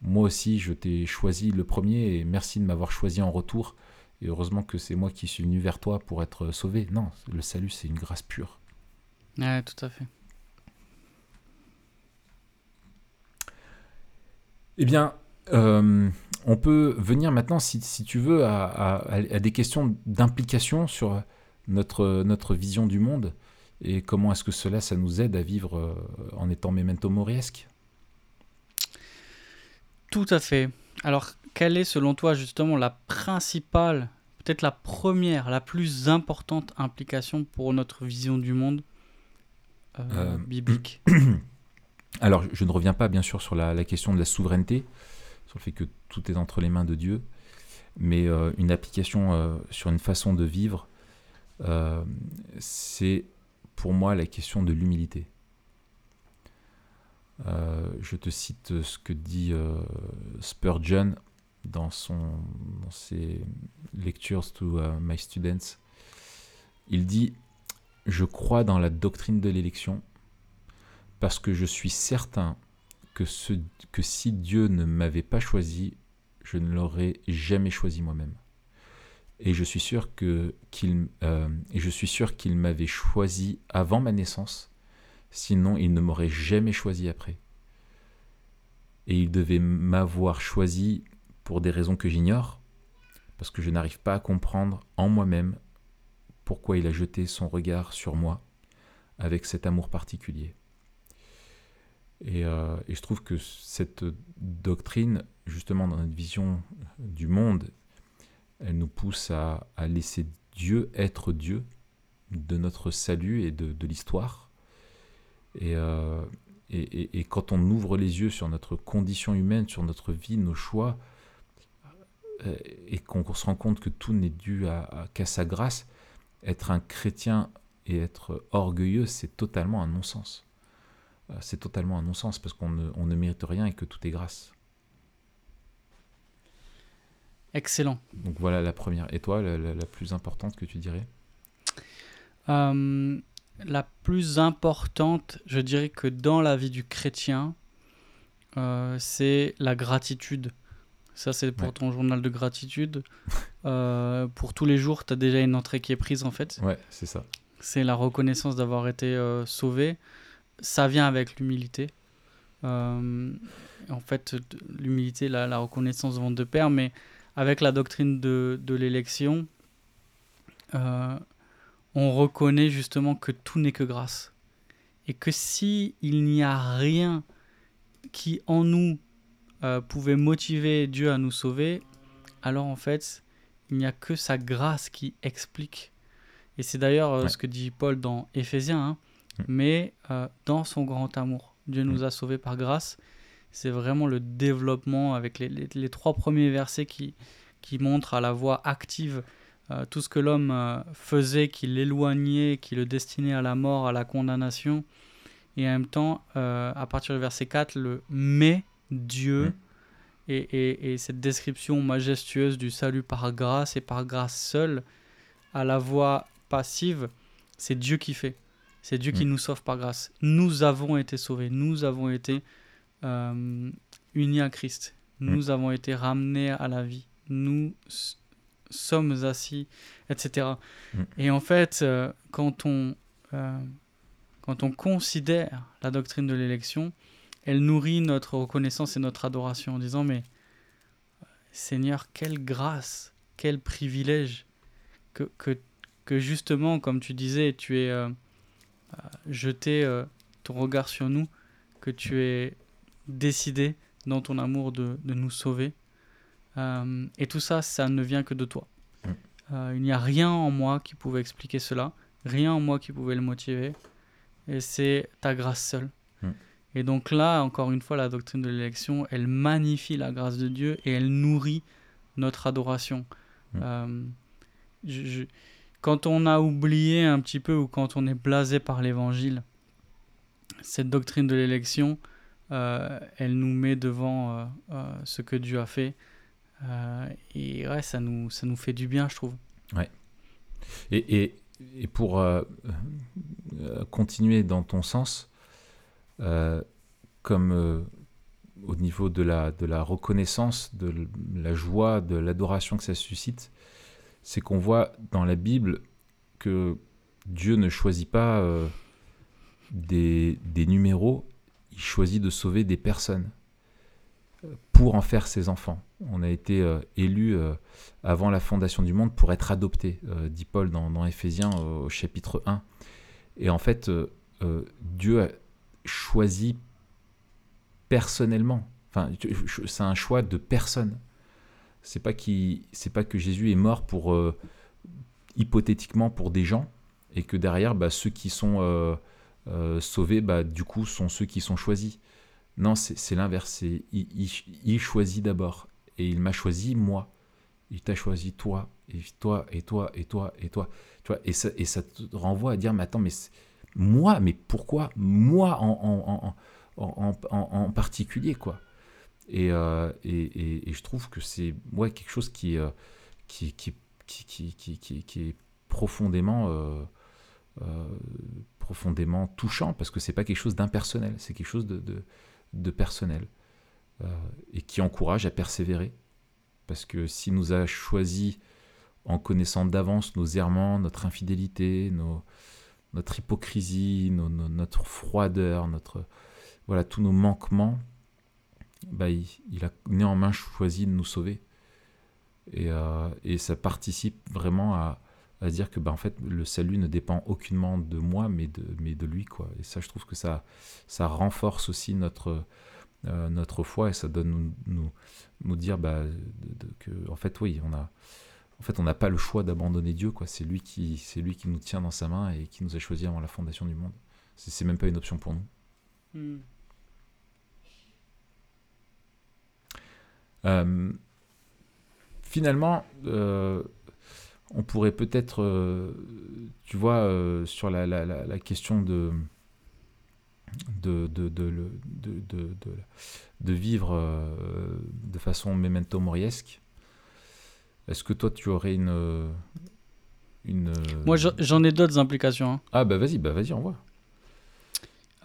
moi aussi, je t'ai choisi le premier et merci de m'avoir choisi en retour. Et heureusement que c'est moi qui suis venu vers toi pour être sauvé. Non, le salut, c'est une grâce pure. Ouais, tout à fait. Eh bien, euh, on peut venir maintenant, si, si tu veux, à, à- à des questions d'implication sur notre, notre vision du monde et comment est-ce que cela, ça nous aide à vivre euh, en étant memento moriesque. Tout à fait. Alors, quelle est selon toi justement la principale, peut-être la première, la plus importante implication pour notre vision du monde euh, Euh, biblique (clears throat) Alors, je ne reviens pas bien sûr sur la, question de la souveraineté, sur le fait que tout est entre les mains de Dieu, mais euh, une application euh, sur une façon de vivre, euh, c'est pour moi la question de l'humilité. Je te cite ce que dit Spurgeon dans, ses lectures to my students. Il dit Je crois dans la doctrine de l'élection parce que je suis certain que, si Dieu ne m'avait pas choisi, je ne l'aurais jamais choisi moi-même. Et je suis sûr euh, et je suis sûr qu'il m'avait choisi avant ma naissance, sinon il ne m'aurait jamais choisi après. Et il devait m'avoir choisi pour des raisons que j'ignore, parce que je n'arrive pas à comprendre en moi-même pourquoi il a jeté son regard sur moi avec cet amour particulier. Et, euh, et, je trouve que cette doctrine, justement dans notre vision du monde, elle nous pousse à, laisser Dieu être Dieu de notre salut et de, l'histoire, Et, et, quand on ouvre les yeux sur notre condition humaine, sur notre vie, nos choix, et qu'on se rend compte que tout n'est dû qu'à sa grâce, être un chrétien et être orgueilleux, c'est totalement un non-sens. C'est totalement un non-sens parce qu'on ne, on ne mérite rien et que tout est grâce. Excellent. Donc voilà la première. Et toi, la, plus importante que tu dirais euh, La plus importante, je dirais que dans la vie du chrétien, euh, c'est la gratitude. Ça, c'est pour ton journal de gratitude. (laughs) Euh, pour tous les jours, tu as déjà une entrée qui est prise, en fait. Ouais, c'est ça. C'est la reconnaissance d'avoir été sauvé. Ça vient avec l'humilité. en fait, l'humilité, la, la, reconnaissance devant deux pères, mais avec la doctrine de, de l'élection, euh, on reconnaît justement que tout n'est que grâce. Et que si il n'y a rien qui en nous euh, pouvait motiver Dieu à nous sauver, alors en fait, il n'y a que sa grâce qui explique. Et c'est d'ailleurs euh, ce que dit Paul dans Éphésiens, hein. Mm. mais dans son grand amour. Dieu nous mm. a sauvés par grâce c'est vraiment le développement avec les, trois premiers versets qui, qui montrent à la voix active euh, tout ce que l'homme euh, faisait, qui l'éloignait, qui le destinait à la mort, à la condamnation. Et en même temps, euh, à partir du verset 4, le mais Dieu mmh. et, et, cette description majestueuse du salut par grâce et par grâce seule, à la voix passive, c'est Dieu qui fait. C'est Dieu qui mmh. nous sauve par grâce. Nous avons été sauvés, nous avons été euh, unis à Christ. Nous mm. avons été ramenés à la vie. Nous sommes assis, etc. Mm. Et en fait, euh, quand, on, euh, quand on considère la doctrine de l'élection, elle nourrit notre reconnaissance et notre adoration en disant, mais Seigneur, quelle grâce, quel privilège que, que, que justement, comme tu disais, tu es jeté ton regard sur nous, que tu es décidé dans ton amour de, de nous sauver. Euh, et tout ça, ça ne vient que de toi. Mm. Euh, il n'y a rien en moi qui pouvait expliquer cela, rien en moi qui pouvait le motiver. Et c'est ta grâce seule. Mm. Et donc là, encore une fois, la doctrine de l'élection, elle magnifie la grâce de Dieu et elle nourrit notre adoration. Mm. Euh, je, quand on a oublié un petit peu ou quand on est blasé par l'évangile, cette doctrine de l'élection, euh, elle nous met devant euh, euh, ce que Dieu a fait. et ouais, ça nous, ça nous fait du bien, je trouve. Ouais. Et, et, et pour continuer dans ton sens, comme au niveau de la, de la reconnaissance, de la joie, de l'adoration que ça suscite, c'est qu'on voit dans la Bible que Dieu ne choisit pas des, des, numéros, il choisit de sauver des personnes euh, pour en faire ses enfants. On a été euh, euh, avant la fondation du monde pour être adoptés, dit Paul dans, dans Éphésiens au chapitre 1. Et en fait, Dieu a choisi personnellement. Enfin, c'est un choix de personne. C'est pas qui, c'est pas que Jésus est mort pour hypothétiquement pour des gens et que derrière, bah, ceux qui sont euh, sauvés, bah, du coup, sont ceux qui sont choisis. Non, c'est l'inverse. Il, choisit d'abord. Et il m'a choisi, moi. Il t'a choisi, toi. Et toi, et toi, et toi, et toi. Tu vois, et, ça, et ça te renvoie à dire, mais attends, mais moi, mais pourquoi Moi en, en, en, particulier, quoi? Et, euh, et, et, je trouve que c'est ouais, quelque chose qui, euh, qui, qui, qui, est profondément profondément touchant parce que c'est pas quelque chose d'impersonnel, c'est quelque chose de, de, personnel euh, et qui encourage à persévérer. Parce que s'il nous a choisi en connaissant d'avance nos errements, notre infidélité, nos, notre hypocrisie, notre froideur, notre, voilà, tous nos manquements, bah, il, a néanmoins choisi de nous sauver. Et, euh, et ça participe vraiment à, à dire que bah, en fait, le salut ne dépend aucunement de moi, mais de, mais de lui. Quoi. Et ça, je trouve que ça, ça renforce aussi notre, euh, notre foi et ça donne nous, nous, dire bah, que, en fait, oui, on a. En fait, on n'a pas le choix d'abandonner Dieu, quoi. C'est lui qui, c'est lui qui nous tient dans sa main et qui nous a choisi avant la fondation du monde. C'est même pas une option pour nous. Hmm. Finalement, euh, on pourrait peut-être, euh, tu vois, euh, sur la, la- la- la question de de, de, vivre euh, de façon memento moriesque, est-ce que toi tu aurais une... une Moi, je- j'en ai d'autres implications. hein. Ah bah vas-y, bah vas-y, on voit.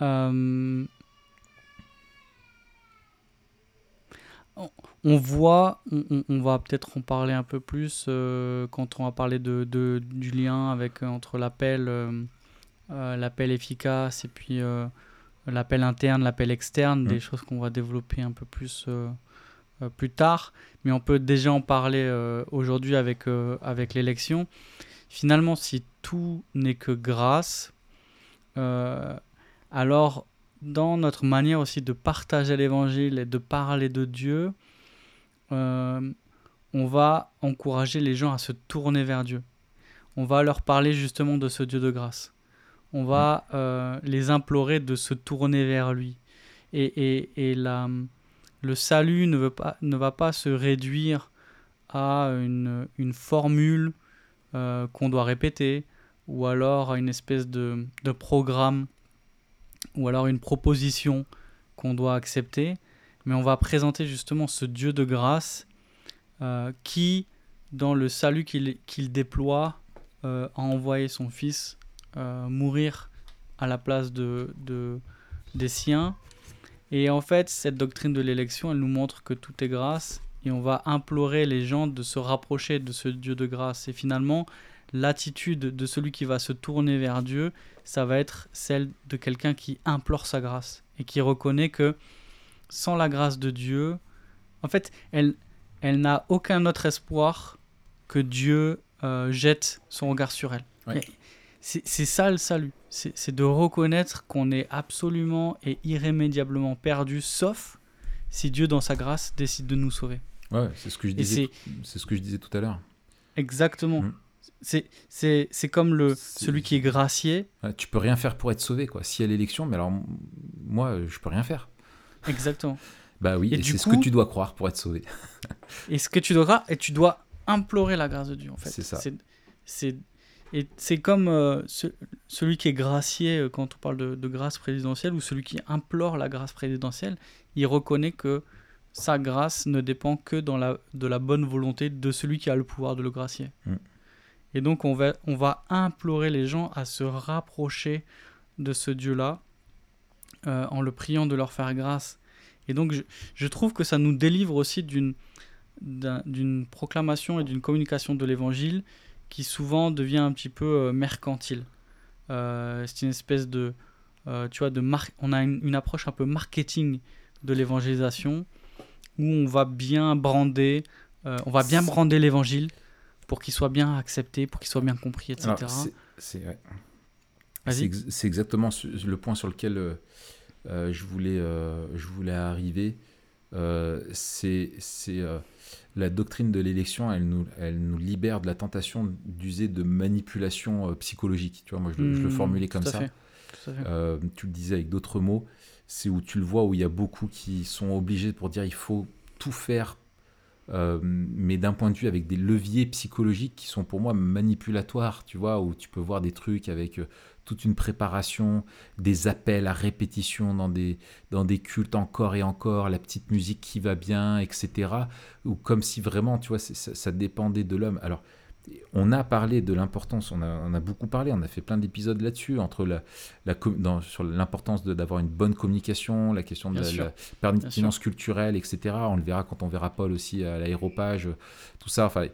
Euh, On, voit, on, va peut-être en parler un peu plus euh, quand on va parler de, de- du lien avec, euh, entre l'appel euh, l'appel efficace et puis euh, l'appel interne, l'appel externe, Mm. des choses qu'on va développer un peu plus plus tard. Mais on peut déjà en parler aujourd'hui avec, avec l'élection. Finalement, si tout n'est que grâce, alors dans notre manière aussi de partager l'évangile et de parler de Dieu, euh, on va encourager les gens à se tourner vers Dieu. On va leur parler justement de ce Dieu de grâce. On va euh, les implorer de se tourner vers lui. Et, et, et la, le salut ne, veut pas, ne va pas se réduire à une, une formule euh, qu'on doit répéter ou alors à une espèce de, de programme ou alors une proposition qu'on doit accepter, mais on va présenter justement ce Dieu de grâce euh, qui, dans le salut qu'il déploie, euh, a envoyé son Fils euh, mourir à la place de, de- des siens. Et en fait, cette doctrine de l'élection, elle nous montre que tout est grâce et on va implorer les gens de se rapprocher de ce Dieu de grâce. Et finalement, l'attitude de celui qui va se tourner vers Dieu, ça va être celle de quelqu'un qui implore sa grâce et qui reconnaît que sans la grâce de Dieu, en fait, elle, elle n'a aucun autre espoir que Dieu euh, jette son regard sur elle. C'est ça le salut, c'est de reconnaître qu'on est absolument et irrémédiablement perdu, sauf si Dieu, dans sa grâce, décide de nous sauver. Ouais, c'est ce que je disais. c'est ce que je disais tout à l'heure. exactement. Mm. C'est- comme le, celui qui est gracié. Ouais, Tu peux rien faire pour être sauvé, quoi. Si à l'élection, mais alors moi, je peux rien faire. Exactement. (laughs) Bah oui, Et c'est ce que tu dois croire pour être sauvé. (laughs) Et ce que tu dois, et tu dois implorer la grâce de Dieu en fait. C'est ça. c'est et c'est comme euh, ce- celui qui est gracié euh, quand on parle de, de grâce présidentielle ou celui qui implore la grâce présidentielle, il reconnaît que sa grâce ne dépend que dans la, de la bonne volonté de celui qui a le pouvoir de le gracier. Mm. Et donc on va, implorer les gens à se rapprocher de ce Dieu-là euh, en le priant de leur faire grâce. Et donc je, trouve que ça nous délivre aussi d'une d'un- d'une proclamation et d'une communication de l'évangile qui souvent devient un petit peu euh, mercantile. Euh, c'est une espèce de, tu vois, de mar- on a une, approche un peu marketing de l'évangélisation où on va bien brander, on va bien brander l'évangile pour qu'il soit bien accepté, pour qu'il soit bien compris, etc. C'est- ouais. Ex- exactement le point sur lequel euh, euh, je, voulais, euh, je voulais arriver. Euh, c'est la doctrine de l'élection, elle nous, elle nous libère de la tentation d'user de manipulation psychologique. Tu vois, moi, je, le- je le Hmm, formulais comme ça. fait. Euh, tu le disais avec d'autres mots, c'est où tu le vois, où il y a beaucoup qui sont obligés pour dire il faut tout faire, euh, mais d'un point de vue avec des leviers psychologiques qui sont pour moi manipulatoires, tu vois, où tu peux voir des trucs avec euh, toute une préparation, des appels à répétition dans des, dans des cultes encore et encore, la petite musique qui va bien, etc. Ou comme si vraiment, tu vois, ça, ça dépendait de l'homme. Alors, on a parlé de l'importance, on a, on a beaucoup parlé, on a fait plein d'épisodes là-dessus, entre la, la com- dans- sur l'importance d'avoir une bonne communication, la question de la, la pertinence culturelle, etc. On le verra quand on verra Paul aussi à l'aéropage, tout ça. Enfin,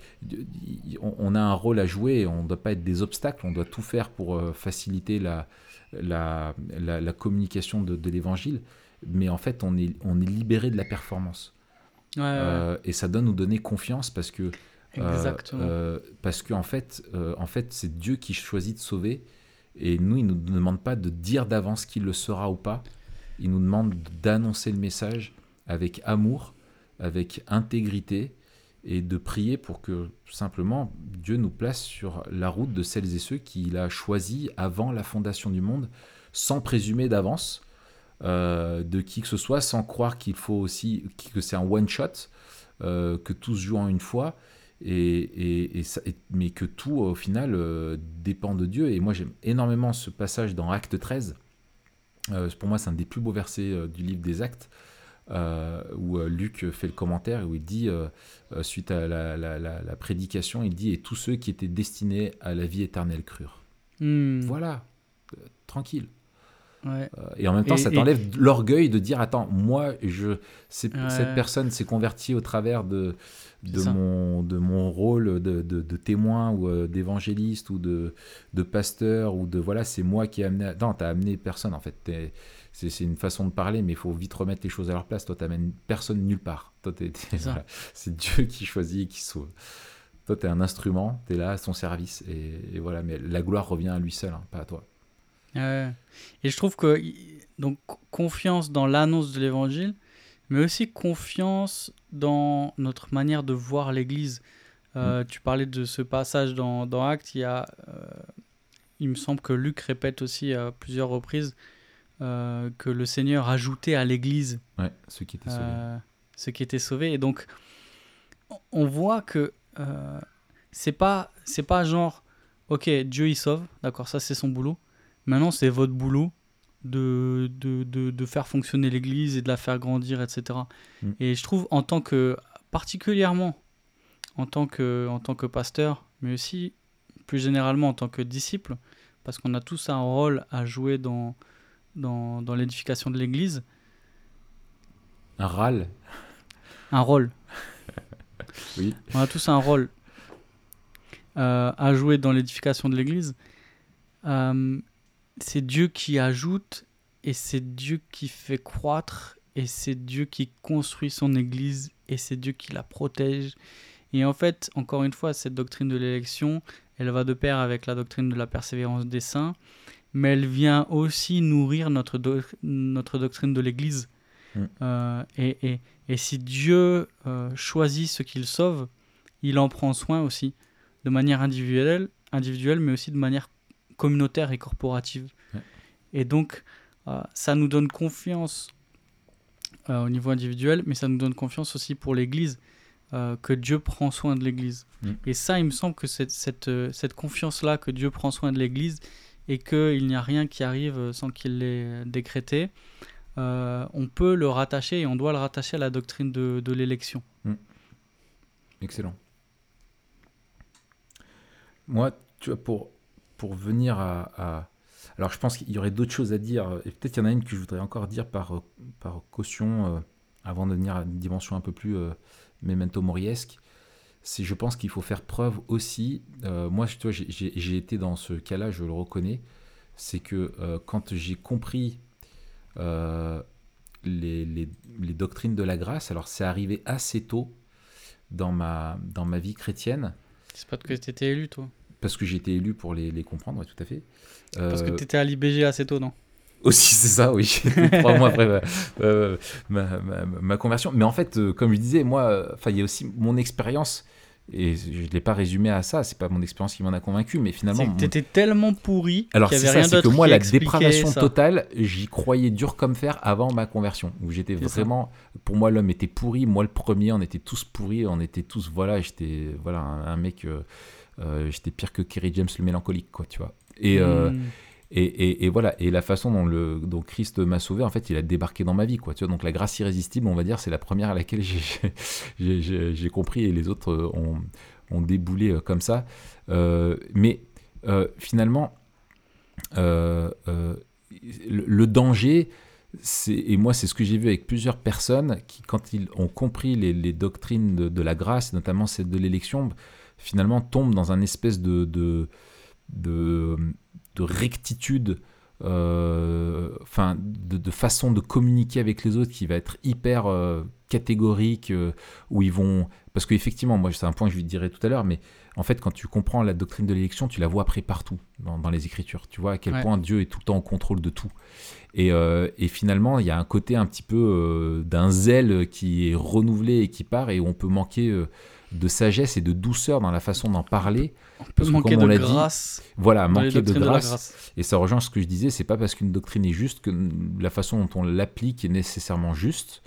on, on a un rôle à jouer, on ne doit pas être des obstacles, on doit tout faire pour euh, faciliter la, la, la- communication de, de l'évangile. Mais en fait, on est, on est libéré de la performance. Ouais, ouais, ouais. Euh, et ça donne nous donner confiance parce que Exactement. euh, parce qu'en fait, euh, en fait, c'est Dieu qui choisit de sauver. Et nous, il ne nous demande pas de dire d'avance qu'il le sera ou pas. Il nous demande d'annoncer le message avec amour, avec intégrité, et de prier pour que simplement Dieu nous place sur la route de celles et ceux qu'il a choisis avant la fondation du monde sans présumer d'avance de qui que ce soit, sans croire qu'il faut aussi que c'est un one shot, que tout se joue en une fois. Et, et, mais que tout, au final, dépend de Dieu. Et moi, j'aime énormément ce passage dans Acte 13. pour moi, c'est un des plus beaux versets du livre des Actes, euh, où euh, Luc fait le commentaire, où il dit, euh, suite à la, prédication, il dit Et tous ceux qui étaient destinés à la vie éternelle crurent. Hmm. Voilà, tranquille. Et en même temps, ça t'enlève l'orgueil de dire Attends, moi, je, cette personne s'est convertie au travers de, de, mon, de mon rôle de, de, témoin ou d'évangéliste ou de, de pasteur, ou de voilà, c'est moi qui ai amené. Non, t'as amené personne en fait c'est une façon de parler, mais il faut vite remettre les choses à leur place. Toi, tu n'amènes personne nulle part. Toi, c'est Dieu qui choisit et qui sauve. Toi, tu es un instrument, tu es là à son service. Et, voilà, mais la gloire revient à lui seul, hein, pas à toi. Et je trouve que donc confiance dans l'annonce de l'évangile, mais aussi confiance dans notre manière de voir l'Église. Euh, mm. Tu parlais de ce passage dans, dans Actes, il, y a, euh, il me semble que Luc répète aussi à plusieurs reprises euh, que le Seigneur ajoutait à l'Église ouais, ceux qui étaient sauvés. Ceux qui étaient sauvés. Et donc, on voit que c'est pas c'est pas genre, ok, Dieu il sauve, d'accord, ça c'est son boulot. Maintenant, c'est votre boulot de, de, de, de faire fonctionner l'Église et de la faire grandir, etc. Mm. Et je trouve, en tant que, particulièrement en tant que, en tant que pasteur, mais aussi plus généralement en tant que disciple, parce qu'on a tous un rôle à jouer dans, dans, dans l'édification de l'Église. Un râle Un rôle. (laughs) oui. On a tous un rôle euh, à jouer dans l'édification de l'Église. Euh, c'est Dieu qui ajoute et c'est Dieu qui fait croître et c'est Dieu qui construit son Église et c'est Dieu qui la protège. Et en fait, encore une fois, cette doctrine de l'élection, elle va de pair avec la doctrine de la persévérance des saints mais elle vient aussi nourrir notre, notre doctrine de l'Église. Mm. Euh, et, et, et, si Dieu euh, choisit ce qu'il sauve, il en prend soin aussi, de manière individuelle, individuelle mais aussi de manière communautaire et corporative. Et donc, euh, ça nous donne confiance au niveau individuel, mais ça nous donne confiance aussi pour l'Église, que Dieu prend soin de l'Église. Mm. Et ça, il me semble que cette, cette, cette confiance-là, que Dieu prend soin de l'Église, et qu'il n'y a rien qui arrive sans qu'il l'ait décrété, euh, on peut le rattacher et on doit le rattacher à la doctrine de, de l'élection. Hmm. Excellent. Moi, tu vois, pour, pour venir à, Alors, je pense qu'il y aurait d'autres choses à dire, et peut-être qu'il y en a une que je voudrais encore dire par, par caution, euh, avant de venir à une dimension un peu plus euh, memento moriesque c'est je pense qu'il faut faire preuve aussi. Euh, moi, tu vois, j'ai été dans ce cas-là, je le reconnais. C'est que euh, quand j'ai compris euh, les, les, les, doctrines de la grâce, alors c'est arrivé assez tôt dans ma, dans ma vie chrétienne. C'est pas que tu étais élu, toi Parce que j'ai été élu pour les, les comprendre, tout à fait. Parce que tu étais à l'IBG assez tôt, non? Aussi, c'est ça, oui. (laughs) Trois mois après ma, ma, ma, conversion. Mais en fait, comme je disais, moi, il y a aussi mon expérience et je ne l'ai pas résumé à ça, c'est pas mon expérience qui m'en a convaincu, mais finalement. Tu étais tellement pourri. Alors, c'est ça, c'est que moi, la dépravation totale, j'y croyais dur comme fer avant ma conversion. Où j'étais vraiment. Pour moi, l'homme était pourri, moi le premier, on était tous pourris, on était tous. Voilà, j'étais voilà, un, mec. Euh, euh, j'étais pire que Kerry James le mélancolique, quoi, tu vois. Et. Euh, hmm. Et, et, voilà, et la façon dont, le, dont Christ m'a sauvé, en fait, il a débarqué dans ma vie, quoi. Tu vois, donc la grâce irrésistible, on va dire, c'est la première à laquelle j'ai (laughs) compris et les autres ont, ont déboulé euh, comme ça. Euh, mais euh, finalement, le, danger, et moi c'est ce que j'ai vu avec plusieurs personnes qui, quand ils ont compris les, les doctrines de, de, la grâce, notamment celle de l'élection, finalement tombent dans un espèce de, de, de de rectitude, euh, enfin, de, façon de communiquer avec les autres qui va être hyper euh, catégorique, euh, où ils vont... Parce qu'effectivement, moi, c'est un point que je lui dirai tout à l'heure, mais en fait, quand tu comprends la doctrine de l'élection, tu la vois après partout dans, les Écritures. Tu vois à quel point Dieu est tout le temps en contrôle de tout. Et, et finalement, il y a un côté un petit peu d'un zèle qui est renouvelé et qui part, et on peut manquer de sagesse et de douceur dans la façon d'en parler. On peut Parce que manquer comme on de dit, grâce. Voilà, manquer de doctrines la grâce. Et ça rejoint ce que je disais, c'est pas parce qu'une doctrine est juste que la façon dont on l'applique est nécessairement juste.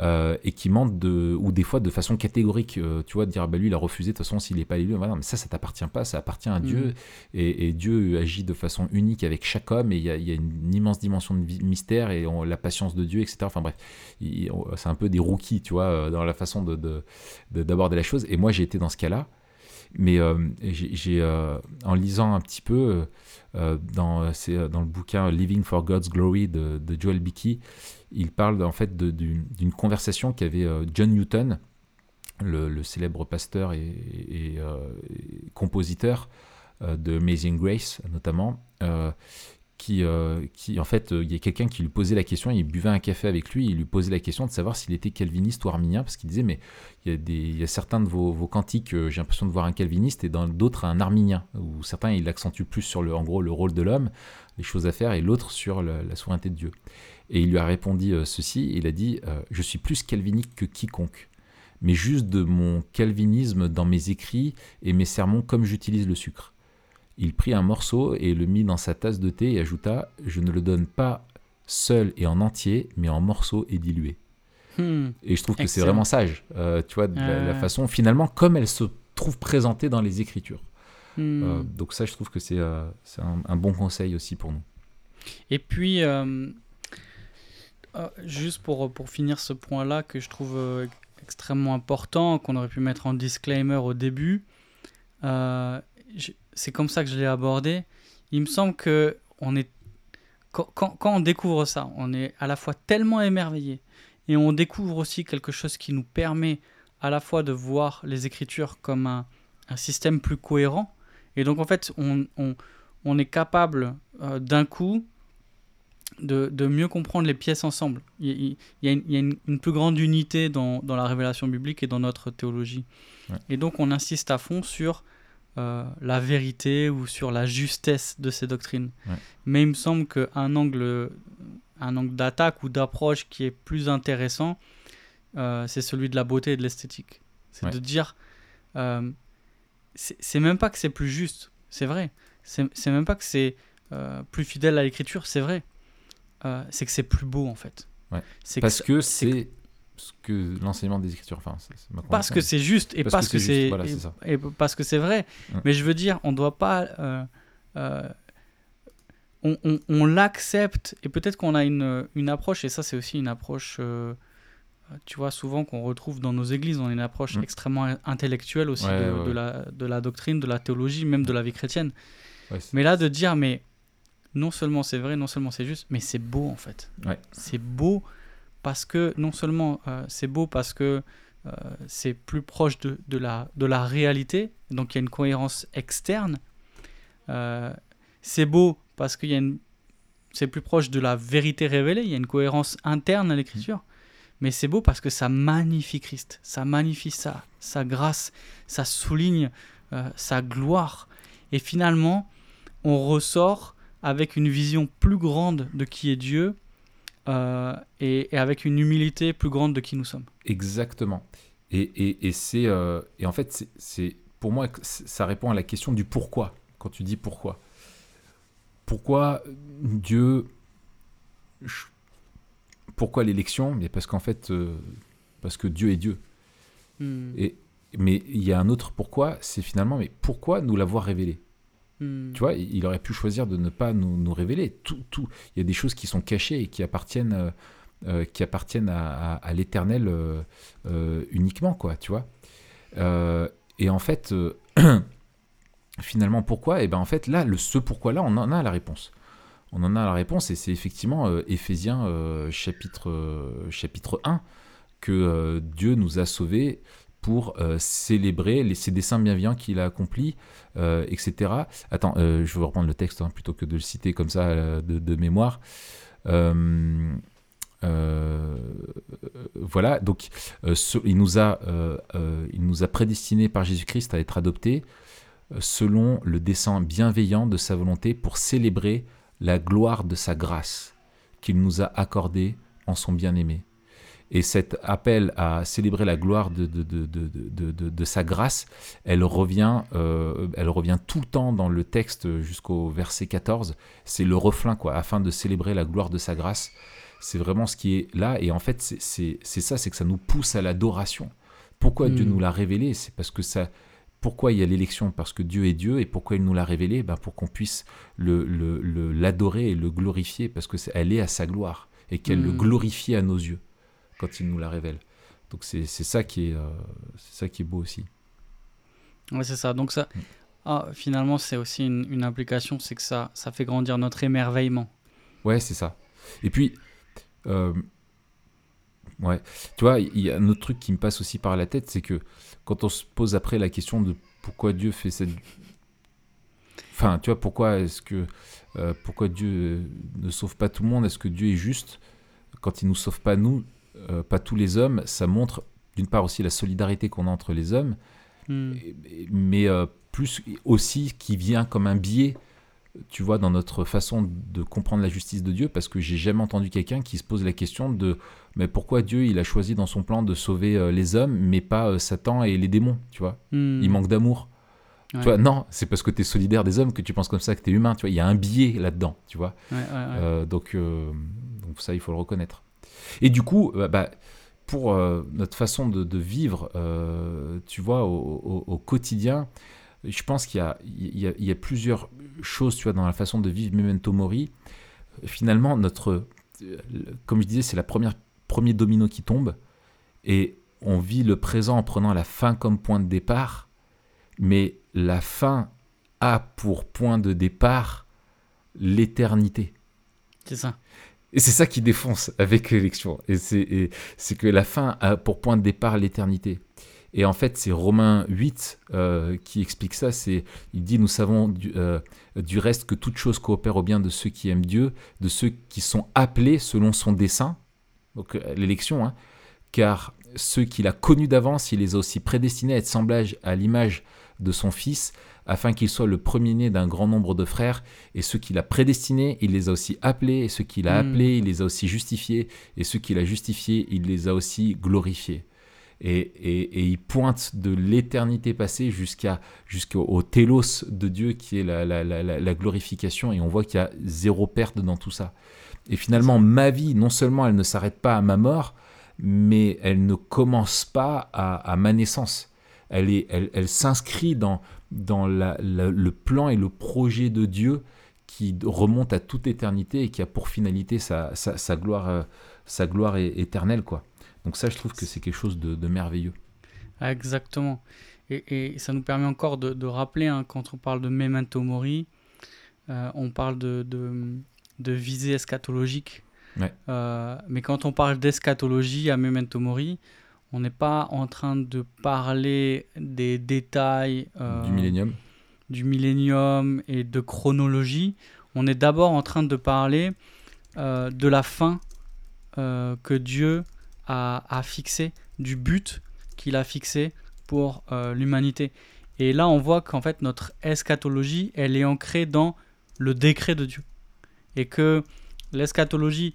Euh, et qui de ou des fois de façon catégorique euh, tu vois de dire ah bah lui il a refusé de toute façon s'il n'est pas élu voilà, mais ça ça t'appartient pas ça appartient à Dieu. Mhm. et, et Dieu agit de façon unique avec chaque homme et il y a, il y a une immense dimension de mystère et on- la patience de Dieu etc enfin bref c'est un peu des rookies tu vois euh, dans la façon de de- de- d'aborder la chose. Et moi j'ai été dans ce cas là mais euh, j'ai en lisant un petit peu dans le bouquin Living for God's Glory de, de Joel Bickey, il parle en fait d'une conversation qu'avait euh, John Newton, le, célèbre pasteur et, euh, compositeur euh, de Amazing Grace notamment, qui, euh, qui en fait, euh, il y a quelqu'un qui lui posait la question, il buvait un café avec lui, il lui posait la question de savoir s'il était calviniste ou arminien, parce qu'il disait, mais il y a, certains de vos, cantiques, euh, j'ai l'impression de voir un calviniste, et dans d'autres un arminien, où certains, il accentue plus sur, le, en gros, le rôle de l'homme, les choses à faire, et l'autre sur la souveraineté de Dieu. Et il lui a répondu ceci, il a dit, je suis plus calvinique que quiconque, mais juste de mon calvinisme dans mes écrits et mes sermons comme j'utilise le sucre. Il prit un morceau et le mit dans sa tasse de thé et ajouta Je ne le donne pas seul et en entier, mais en morceaux et dilué. Hmm. Et je trouve que c'est vraiment sage, euh, tu vois, de la, la Ouais. façon, finalement, comme elle se trouve présentée dans les Écritures. Hmm. Euh, donc, ça, je trouve que c'est euh, un, un bon conseil aussi pour nous. Et puis, euh, euh, juste pour, pour finir ce point-là que je trouve euh, extrêmement important, qu'on aurait pu mettre en disclaimer au début, euh, je- c'est comme ça que je l'ai abordé. Il me semble que on est, quand, quand- quand on découvre ça, on est à la fois tellement émerveillé et on découvre aussi quelque chose qui nous permet à la fois de voir les Écritures comme un, un système plus cohérent. Et donc, en fait, on, on- on est capable euh, d'un coup de, de mieux comprendre les pièces ensemble. Il, il- il y a, une, il y a une- une plus grande unité dans, dans la révélation biblique et dans notre théologie. Ouais. Et donc on insiste à fond sur euh, la vérité ou sur la justesse de ces doctrines. Ouais. Mais il me semble qu'un angle, un angle d'attaque ou d'approche qui est plus intéressant, euh, c'est celui de la beauté et de l'esthétique. C'est Ouais. de dire, euh, c'est même pas que c'est plus juste, c'est vrai. C'est même pas que c'est plus fidèle à l'écriture, c'est vrai. C'est que c'est plus beau en fait. Ouais. Parce que c'est ce que l'enseignement des Écritures, enfin, parce que c'est juste et Parce parce, que que c'est voilà, et- et parce que c'est vrai. Ouais. Mais je veux dire, on doit pas. euh, euh, on on- on l'accepte et peut-être qu'on a une, une approche et ça c'est aussi une approche. euh, tu vois souvent qu'on retrouve dans nos églises, on a une approche Mm. extrêmement intellectuelle aussi Ouais, de, ouais, de ouais. la, de la doctrine, de la théologie, même de la vie chrétienne. Ouais, Mais là, de dire, mais non seulement c'est vrai, non seulement c'est juste, mais c'est beau en fait. C'est beau parce que, non seulement euh, c'est beau parce que euh, c'est plus proche de, de, la, de la réalité, donc il y a une cohérence externe. Euh, c'est beau parce qu'il y a une. C'est plus proche de la vérité révélée, il y a une cohérence interne à l'écriture. Mais c'est beau parce que ça magnifie Christ, ça magnifie sa, sa grâce, ça souligne sa gloire. Et finalement, on ressort avec une vision plus grande de qui est Dieu euh, et, et avec une humilité plus grande de qui nous sommes. Exactement. Et, et, et c'est euh, et en fait c'est- c'est pour moi ça répond à la question du pourquoi. Quand tu dis pourquoi, pourquoi Dieu, pourquoi l'élection? Mais parce qu'en fait euh, parce que Dieu est Dieu. Hmm. Et mais il y a un autre pourquoi, c'est finalement mais pourquoi nous l'avoir révélé? Hmm. Tu vois, il aurait pu choisir de ne pas nous, révéler. Tout, tout. Il y a des choses qui sont cachées et qui appartiennent, euh, euh, à, l'éternel euh, uniquement, quoi, et en fait, (clears throat) finalement, pourquoi? Et ben en fait, là, le ce pourquoi-là, on en a la réponse. On en a la réponse et c'est effectivement Éphésiens chapitre, chapitre 1 que Dieu nous a sauvés pour euh, célébrer les, ses desseins bienveillants qu'il a accomplis, euh, etc. Attends, euh, je vais reprendre le texte hein, plutôt que de le citer comme ça de, mémoire. Voilà, donc il, nous a, il nous a prédestinés par Jésus-Christ à être adoptés selon le dessein bienveillant de sa volonté pour célébrer la gloire de sa grâce qu'il nous a accordée en son bien-aimé. Et cet appel à célébrer la gloire de, de, de, de, de sa grâce, elle revient, euh, elle revient tout le temps dans le texte jusqu'au verset 14. C'est le refrain, quoi, afin de célébrer la gloire de sa grâce. C'est vraiment ce qui est là. Et en fait, c'est ça, c'est que ça nous pousse à l'adoration. Pourquoi Dieu Mm. nous l'a révélé? C'est parce que ça. Pourquoi il y a l'élection? Parce que Dieu est Dieu. Et pourquoi il nous l'a révélé? Ben Pour qu'on puisse l'adorer le, le, et le glorifier. Parce qu'elle est à sa gloire. Et qu'elle le Mm. glorifie à nos yeux quand il nous la révèle. Donc c'est ça, qui est, euh, ça qui est beau aussi. Ouais, c'est ça. Donc ça, Mm. ah, finalement, c'est aussi une, une implication, c'est que ça, ça fait grandir notre émerveillement. Ouais, c'est ça. Et puis, euh, ouais, tu vois, il y a un autre truc qui me passe aussi par la tête, c'est que quand on se pose après la question de pourquoi Dieu fait cette... Enfin, tu vois, pourquoi est-ce que... euh, pourquoi Dieu ne sauve pas tout le monde? Est-ce que Dieu est juste? Quand il nous sauve pas nous, euh, pas tous les hommes, ça montre d'une part aussi la solidarité qu'on a entre les hommes, Mm. et- mais euh, plus aussi qui vient comme un biais, tu vois, dans notre façon de comprendre la justice de Dieu, parce que j'ai jamais entendu quelqu'un qui se pose la question de mais pourquoi Dieu il a choisi dans son plan de sauver euh, les hommes, mais pas Satan et les démons, tu vois? Mm. Il manque d'amour. Ouais. Tu vois, non, c'est parce que tu es solidaire des hommes que tu penses comme ça, que tu es humain, tu vois, il y a un biais là-dedans, tu vois? Ouais, ouais, ouais. Donc, donc ça, il faut le reconnaître. Et du coup, euh, bah, pour euh, notre façon de, vivre, euh, tu vois, au, quotidien, je pense qu'il y y, a, plusieurs choses, tu vois, dans la façon de vivre Memento Mori. Finalement, notre, comme je disais, c'est la première premier domino qui tombe, et on vit le présent en prenant la fin comme point de départ, mais la fin a pour point de départ l'éternité. C'est ça. Et c'est ça qui défonce avec l'élection. Et c'est, que la fin a pour point de départ l'éternité. Et en fait, c'est Romains 8 euh, qui explique ça. C'est, il dit, nous savons du, euh, reste que toute chose coopère au bien de ceux qui aiment Dieu, de ceux qui sont appelés selon son dessein. Donc euh, l'élection, hein, car ceux qu'il a connus d'avance, il les a aussi prédestinés à être semblages à l'image de son Fils, afin qu'il soit le premier-né d'un grand nombre de frères. Et ceux qu'il a prédestinés, il les a aussi appelés. Et ceux qu'il a Mm. appelés, il les a aussi justifiés. Et ceux qu'il a justifiés, il les a aussi glorifiés. Et, et- et il pointe de l'éternité passée jusqu'à jusqu'au au télos de Dieu qui est la, la- la- la- la glorification. Et on voit qu'il y a zéro perte dans tout ça. Et finalement, ma vie, non seulement elle ne s'arrête pas à ma mort, mais elle ne commence pas à, à ma naissance. Elle, est, elle, elle s'inscrit dans, dans la- la- le plan et le projet de Dieu qui remonte à toute éternité et qui a pour finalité sa, sa, sa gloire, euh, sa gloire éternelle. Quoi. Donc ça, je trouve que c'est quelque chose de, de merveilleux. Exactement. Et, et ça nous permet encore de, de rappeler, hein, quand on parle de memento mori, euh, on parle de, de, de visée eschatologique. Ouais. Euh, mais quand on parle d'eschatologie à memento mori, on n'est pas en train de parler des détails euh, Du millénium. du millénium et de chronologie. On est d'abord en train de parler euh, de la fin euh, que Dieu a, a fixée, du but qu'il a fixé pour l'humanité. Et là, on voit qu'en fait, notre eschatologie, elle est ancrée dans le décret de Dieu. Et que l'eschatologie,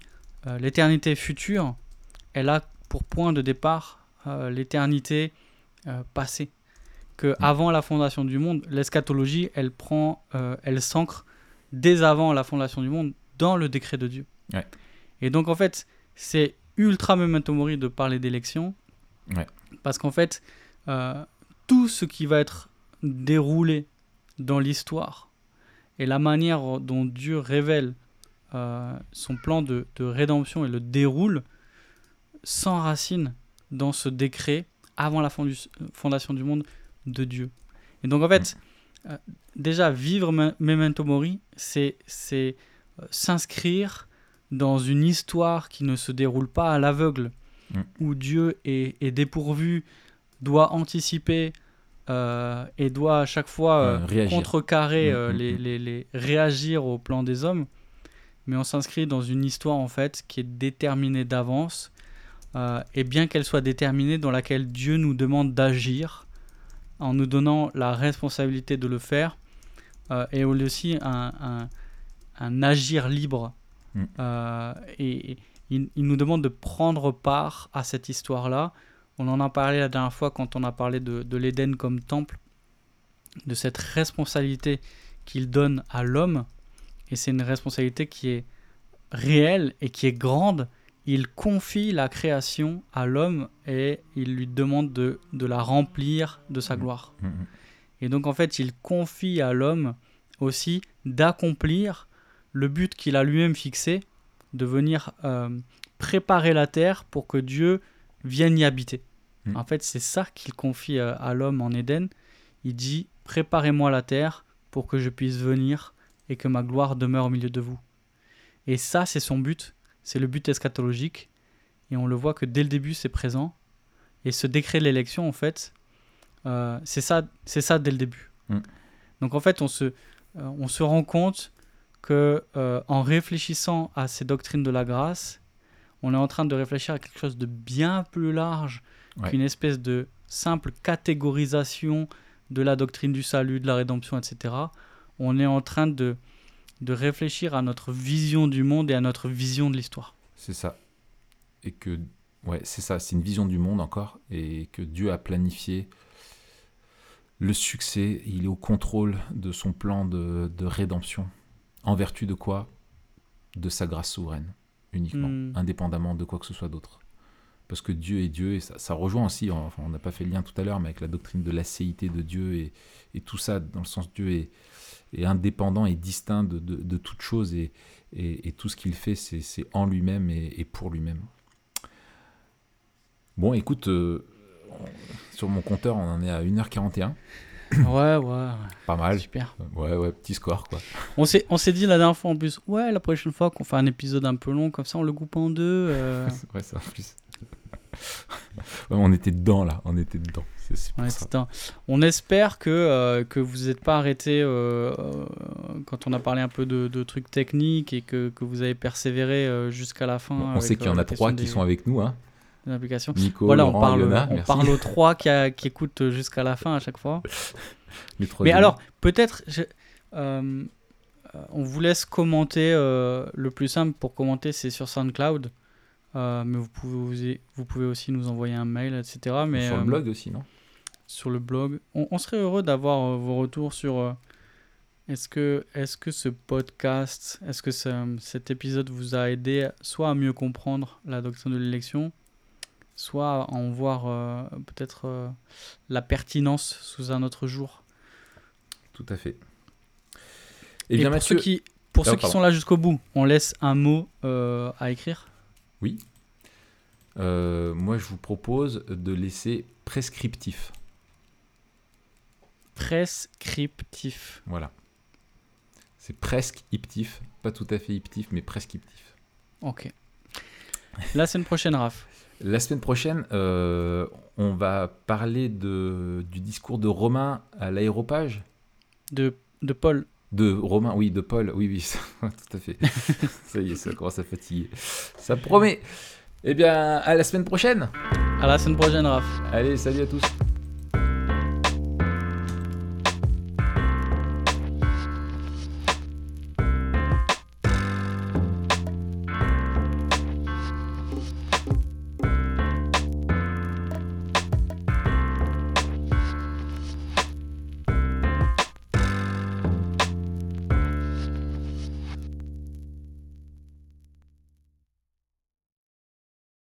l'éternité future, elle a pour point de départ euh, l'éternité euh, passée. Que avant la fondation du monde, l'eschatologie, elle prend, euh, elle s'ancre dès avant la fondation du monde dans le décret de Dieu. Ouais. Et donc en fait, c'est ultra memento mori de parler d'élection, Ouais. parce qu'en fait, tout ce qui va être déroulé dans l'histoire et la manière dont Dieu révèle euh, son plan de, de rédemption et le déroule s'enracine dans ce décret avant la fondation du monde de Dieu. Et donc en fait, euh, déjà vivre Me- Memento Mori, c'est euh, s'inscrire dans une histoire qui ne se déroule pas à l'aveugle, Mm. où Dieu est, est dépourvu, doit anticiper euh, et doit à chaque fois euh, contrecarrer Mm, euh, mm, les, mm. les- les- réagir au plan des hommes, mais on s'inscrit dans une histoire en fait qui est déterminée d'avance, euh, et bien qu'elle soit déterminée, dans laquelle Dieu nous demande d'agir en nous donnant la responsabilité de le faire, euh, et aussi un, un- un agir libre. Mm. Euh, et, il, il nous demande de prendre part à cette histoire-là. On en a parlé la dernière fois quand on a parlé de, de l'Éden comme temple, de cette responsabilité qu'il donne à l'homme. Et c'est une responsabilité qui est réelle et qui est grande. Il confie la création à l'homme et il lui demande de, de la remplir de sa Mhm. gloire. Mhm. Et donc en fait, il confie à l'homme aussi d'accomplir le but qu'il a lui-même fixé, de venir euh, préparer la terre pour que Dieu vienne y habiter. Mm. En fait, c'est ça qu'il confie euh, à l'homme en Éden. Il dit, préparez-moi la terre pour que je puisse venir et que ma gloire demeure au milieu de vous. Et ça, c'est son but, c'est le but eschatologique. Et on le voit que dès le début, c'est présent. Et ce décret de l'élection, en fait, euh, c'est ça, c'est ça dès le début. Mm. Donc en fait, on se, euh, on se rend compte que euh, en réfléchissant à ces doctrines de la grâce, on est en train de réfléchir à quelque chose de bien plus large Ouais. qu'une espèce de simple catégorisation de la doctrine du salut, de la rédemption, etc. On est en train de, de réfléchir à notre vision du monde et à notre vision de l'histoire. C'est ça. Et que, ouais, c'est ça, c'est une vision du monde encore, et que Dieu a planifié le succès, il est au contrôle de son plan de, de rédemption. En vertu de quoi? De sa grâce souveraine, uniquement, Hmm. indépendamment de quoi que ce soit d'autre. Parce que Dieu est Dieu, et ça, ça rejoint aussi, enfin, on n'a pas fait le lien tout à l'heure, mais avec la doctrine de l'acéité de Dieu, et, et tout ça, dans le sens Dieu est, est indépendant et distinct de, de, de toute chose, et, et, et tout ce qu'il fait, c'est en lui-même et, et pour lui-même. Bon, écoute, euh, sur mon compteur, on en est à 1h41. (coughs) ouais, ouais, Pas mal. super. Ouais, ouais, petit score, quoi. On s'est, dit la dernière fois en plus, ouais, la prochaine fois qu'on fait un épisode un peu long, comme ça on le coupe en deux. euh, (laughs) C'est vrai, ça, en plus. (laughs) Ouais, on était dedans, là. On était dedans. Ouais, un- On espère que, euh, que vous n'êtes pas arrêté euh, euh, quand on a parlé un peu de, de trucs techniques et que, que vous avez persévéré euh, jusqu'à la fin. Bon, on sait qu'il y en a trois qui sont avec nous, hein. Nico, Voilà, Laurent, on parle, Yona, on parle aux trois qui, a- qui écoutent jusqu'à la fin à chaque fois. (laughs) Mais alors, peut-être, on vous laisse commenter. le plus simple pour commenter, c'est sur SoundCloud. Euh, mais vous pouvez, vous, vous pouvez aussi nous envoyer un mail, etc. Mais, Sur le euh, blog aussi, non? Sur le blog. On, on serait heureux d'avoir euh, vos retours sur euh, est-ce que, est que ce podcast, est-ce que ce- cet épisode vous a aidé soit à mieux comprendre la doctrine de l'élection, soit à en voir euh, peut-être la pertinence sous un autre jour. Tout à fait. Et, Eh bien, pour Mathieu, ceux qui, pour Ah, ceux qui sont là jusqu'au bout, on laisse un mot à écrire? euh, moi, je vous propose de laisser prescriptif. Prescriptif. Voilà. C'est presque iptif, pas tout à fait iptif, mais prescriptif. Ok. La semaine prochaine, Raph. La semaine prochaine, euh, on va parler de, du discours de Romain à l'aéropage. De, de Paul. De Romain, oui, de Paul, oui, oui, (laughs) ça- tout à fait. ça y est, ça commence à fatiguer. Ça promet. Eh bien, à la semaine prochaine. À la semaine prochaine, Raph. Allez, salut à tous.